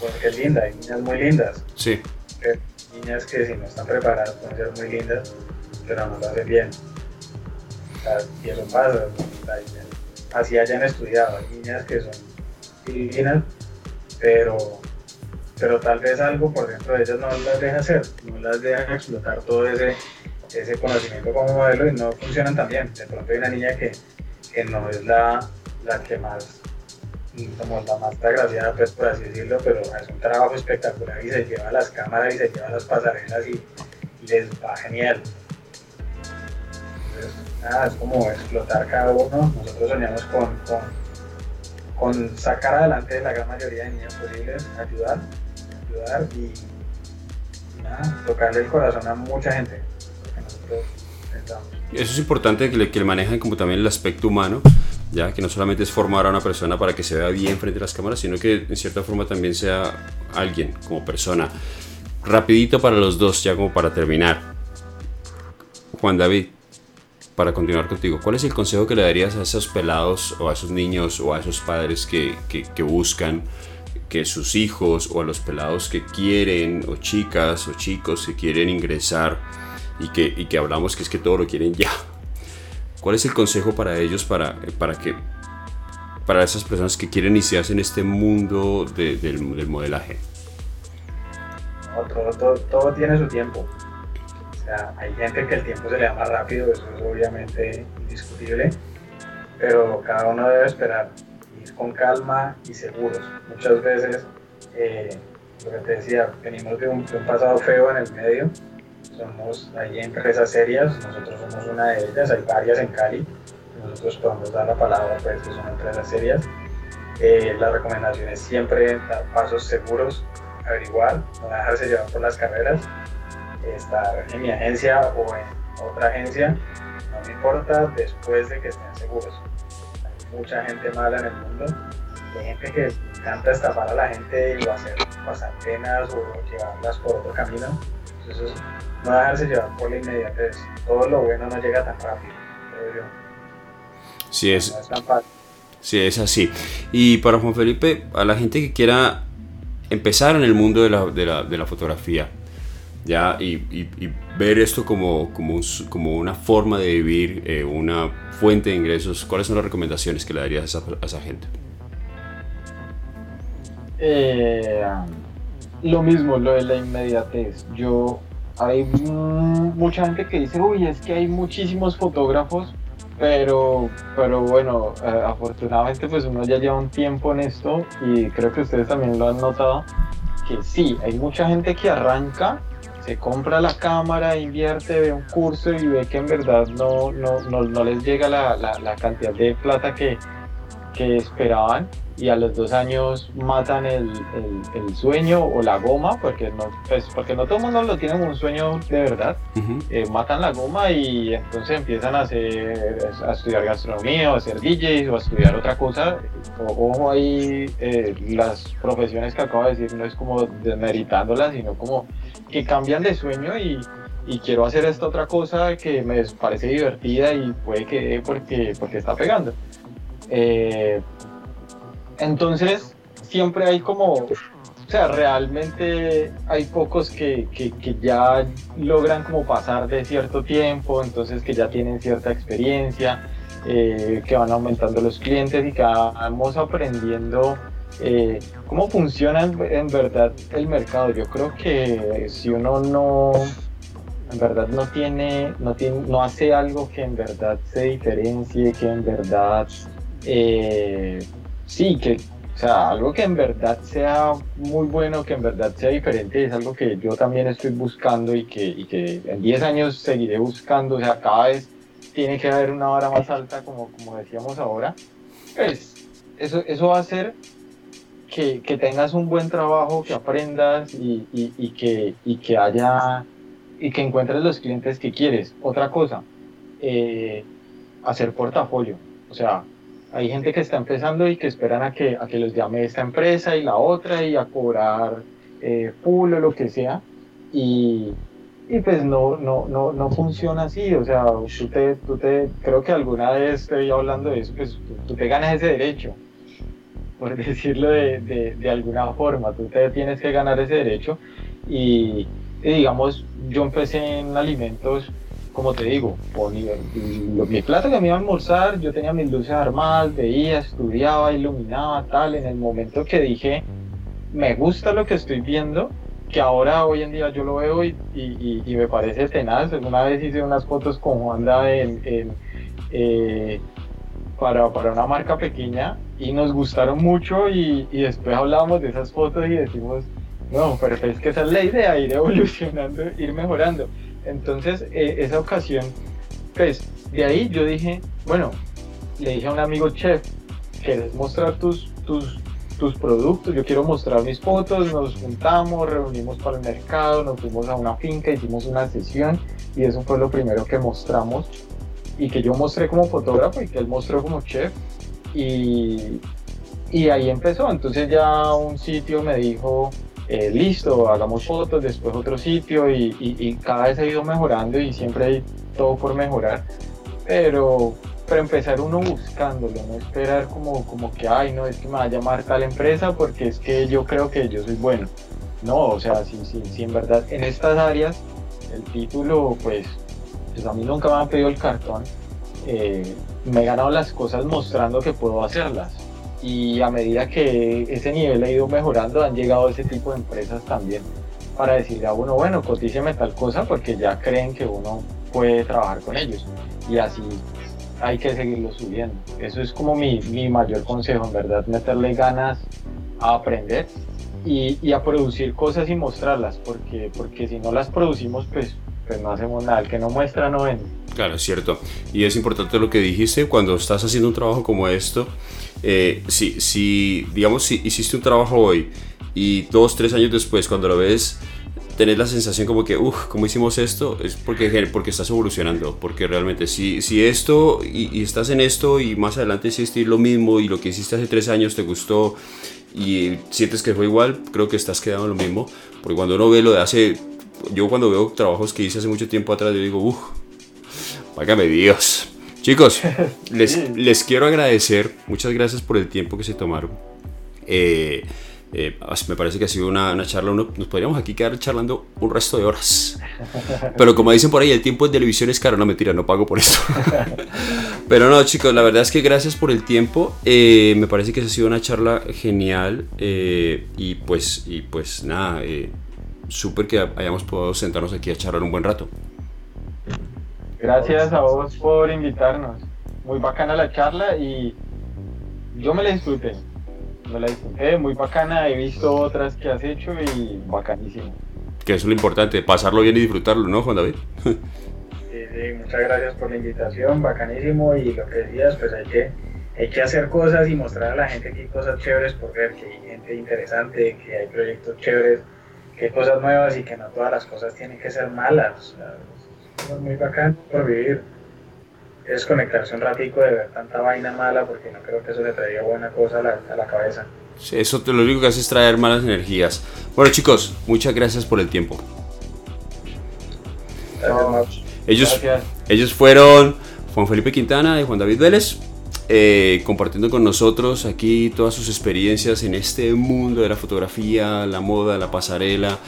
Porque es linda, hay niñas muy lindas. Sí. Niñas que si no están preparadas pueden ser muy lindas, pero no lo hacen bien. y eso pasa. Así hayan estudiado. Hay niñas que son divinas, pero, pero tal vez algo por dentro de ellas no las deja hacer, no las deja explotar todo ese ese conocimiento como modelo y no funcionan tan bien. De pronto hay una niña que, que no es la, la, que más, como la más agraciada, pues por así decirlo, pero es un trabajo espectacular y se lleva las cámaras y se lleva las pasarelas y, les va genial. Entonces, nada, es como explotar cada uno. Nosotros soñamos con, con, sacar adelante la gran mayoría de niñas posibles, ayudar, ayudar y, y nada, tocarle el corazón a mucha gente. Eso es importante que le, que manejen como también el aspecto humano, ya que no solamente es formar a una persona para que se vea bien frente a las cámaras, sino que en cierta forma también sea alguien como persona. Rapidito para los dos, ya como para terminar. Juan David, para continuar contigo, ¿cuál es el consejo que le darías a esos pelados o a esos niños o a esos padres que, que, buscan que sus hijos o a los pelados que quieren o chicas o chicos que quieren ingresar y que, y que hablamos que es que todo lo quieren ya. ¿Cuál es el consejo para ellos para, para que para esas personas que quieren iniciarse en este mundo del, del, modelaje? todo, todo, todo, tiene su tiempo. O sea, hay gente que el tiempo se le da más rápido, eso es obviamente indiscutible, pero cada uno debe esperar, ir con calma y seguros. Muchas veces, eh, lo que te decía, venimos de un, de un pasado feo en el medio somos ahí empresas serias, nosotros somos una de ellas, hay varias en Cali, nosotros podemos dar la palabra pues que son empresas serias. Eh, la recomendación es siempre dar pasos seguros, averiguar, no dejarse llevar por las carreras, estar en mi agencia o en otra agencia, no me importa después de que estén seguros. Hay mucha gente mala en el mundo, hay gente que encanta estafar a la gente y hacer pasar penas o llevarlas por otro camino. Entonces, no dejarse llevar por la inmediatez. Todo lo bueno no llega tan rápido, creo yo. Sí, es, Sí, es así. Y para Juan Felipe, a la gente que quiera empezar en el mundo de la, de la, de la fotografía, ¿ya? Y, y, ver esto como, como, como, una forma de vivir, eh, una fuente de ingresos, ¿cuáles son las recomendaciones que le darías a esa, a esa gente? Eh, lo mismo, lo de la inmediatez. Yo, hay mucha gente que dice, uy, es que hay muchísimos fotógrafos, pero, pero bueno, eh, afortunadamente pues uno ya lleva un tiempo en esto y creo que ustedes también lo han notado, que sí, hay mucha gente que arranca, se compra la cámara, invierte, ve un curso y ve que en verdad no, no, no, no les llega la, la, la, cantidad de plata que, que esperaban y a los dos años matan el, el, sueño o la goma, porque no, pues, porque no todo el mundo lo tiene como un sueño de verdad, eh, matan la goma y entonces empiezan a, hacer, a estudiar gastronomía o a ser DJs o a estudiar otra cosa. Ojo ahí, eh, las profesiones que acabo de decir no es como desmeritándolas, sino como que cambian de sueño y, y quiero hacer esta otra cosa que me parece divertida y puede que porque, porque está pegando. Eh, entonces, siempre hay como, o sea, realmente hay pocos que, que, ya logran como pasar de cierto tiempo, entonces que ya tienen cierta experiencia, eh, que van aumentando los clientes y que vamos aprendiendo eh, cómo funciona en, verdad el mercado. Yo creo que si uno no, en verdad no tiene, no tiene, no hace algo que en verdad se diferencie, que en verdad eh, sí, que, o sea, algo que en verdad sea muy bueno, que en verdad sea diferente, es algo que yo también estoy buscando y que, que en 10 años seguiré buscando, o sea, cada vez tiene que haber una hora más alta, como, como decíamos ahora. Pues eso, eso va a hacer que, que tengas un buen trabajo, que aprendas y, y, que, y que haya y que encuentres los clientes que quieres. Otra cosa, eh, hacer portafolio. O sea, hay gente que está empezando y que esperan a que, a que los llame esta empresa y la otra y a cobrar eh, full o lo que sea. Y, y pues no, no, no, no funciona así. O sea, tú te, tú te, creo que alguna vez estoy hablando de eso, pues tú, te ganas ese derecho, por decirlo de, de, de, alguna forma. Tú te tienes que ganar ese derecho. Y, y digamos, yo empecé en alimentos como te digo, ponía, lo, plata que me iba a almorzar, yo tenía mis luces armadas, veía, estudiaba, iluminaba, tal. En el momento que dije, me gusta lo que estoy viendo, que ahora hoy en día yo lo veo y, y, me parece tenaz. Una vez hice unas fotos con Juanda en, eh, para, para, una marca pequeña y nos gustaron mucho y, después hablábamos de esas fotos y decimos, no, pero es que esa es la idea, ir evolucionando, ir mejorando. Entonces, eh, esa ocasión, pues, de ahí yo dije, bueno, le dije a un amigo chef, ¿quieres mostrar tus, tus, tus productos? Yo quiero mostrar mis fotos, nos juntamos, reunimos para el mercado, nos fuimos a una finca, hicimos una sesión y eso fue lo primero que mostramos y que yo mostré como fotógrafo y que él mostró como chef y, y ahí empezó. Entonces ya un sitio me dijo, eh, listo, hagamos fotos, después otro sitio y, cada vez ha ido mejorando y siempre hay todo por mejorar. Pero, para empezar uno buscándolo, no esperar como, como que, ay, no, es que me va a llamar tal empresa porque es que yo creo que yo soy bueno. No, o sea, si, si, si en verdad en estas áreas el título, pues, pues a mí nunca me han pedido el cartón. Eh, me he ganado las cosas mostrando que puedo hacerlas y a medida que ese nivel ha ido mejorando han llegado ese tipo de empresas también para decirle a uno, bueno, cotíceme tal cosa porque ya creen que uno puede trabajar con ellos y así hay que seguirlo subiendo. Eso es como mi, mi mayor consejo, en verdad, meterle ganas a aprender y, y, a producir cosas y mostrarlas, porque, porque si no las producimos, pues, pues no hacemos nada. El que no muestra no vende. Claro, es cierto. Y es importante lo que dijiste, cuando estás haciendo un trabajo como esto, eh, si, si, digamos, si hiciste un trabajo hoy y dos, tres años después, cuando lo ves, tenés la sensación como que, uff, ¿cómo hicimos esto? Es porque, porque estás evolucionando, porque realmente si, si esto y, estás en esto y más adelante hiciste lo mismo y lo que hiciste hace tres años te gustó y sientes que fue igual, creo que estás quedando lo mismo, porque cuando uno ve lo de hace, yo cuando veo trabajos que hice hace mucho tiempo atrás, digo, uff, págame Dios Chicos, les, les quiero agradecer, muchas gracias por el tiempo que se tomaron. Eh, eh, me parece que ha sido una, charla, nos podríamos aquí quedar charlando un resto de horas. Pero como dicen por ahí, el tiempo en televisión es caro, no mentira, no pago por esto. Pero no, chicos, la verdad es que gracias por el tiempo. Eh, me parece que ha sido una charla genial. Eh, y pues, y pues nada, súper que hayamos podido sentarnos aquí a charlar un buen rato. Gracias a vos por invitarnos. Muy bacana la charla y yo me la disfruté me la disfruté, muy bacana, he visto otras que has hecho y bacanísimo. Que es lo importante, pasarlo bien y disfrutarlo, ¿no, Juan David? sí, sí, muchas gracias por la invitación, bacanísimo y lo que decías, pues hay que, hay que hacer cosas y mostrar a la gente que hay cosas chéveres por ver, que hay gente interesante, que hay proyectos chéveres, que hay cosas nuevas y que no todas las cosas tienen que ser malas. Muy bacán por vivir es conectarse un ratico de ver tanta vaina mala porque no creo que eso le traiga buena cosa a la, a la cabeza. Sí, eso te lo único que hace es traer malas energías. Bueno chicos, muchas gracias por el tiempo. Gracias, ellos, ellos fueron Juan Felipe Quintana y Juan David Vélez. Eh, compartiendo con nosotros aquí todas sus experiencias en este mundo de la fotografía, la moda, la pasarela,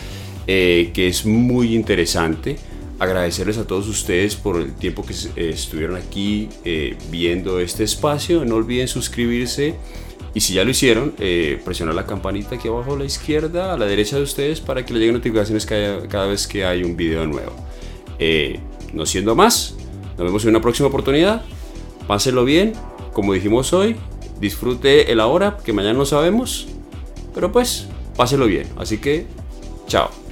eh, que es muy interesante agradecerles a todos ustedes por el tiempo que eh, estuvieron aquí eh, viendo este espacio. No olviden suscribirse y si ya lo hicieron, eh, presionar la campanita aquí abajo a la izquierda, a la derecha de ustedes para que les lleguen notificaciones cada, vez que hay un video nuevo. no siendo más, nos vemos en una próxima oportunidad. Pásenlo bien, como dijimos hoy, disfrute el ahora, que mañana no sabemos, pero pues, pásenlo bien. Así que, chao.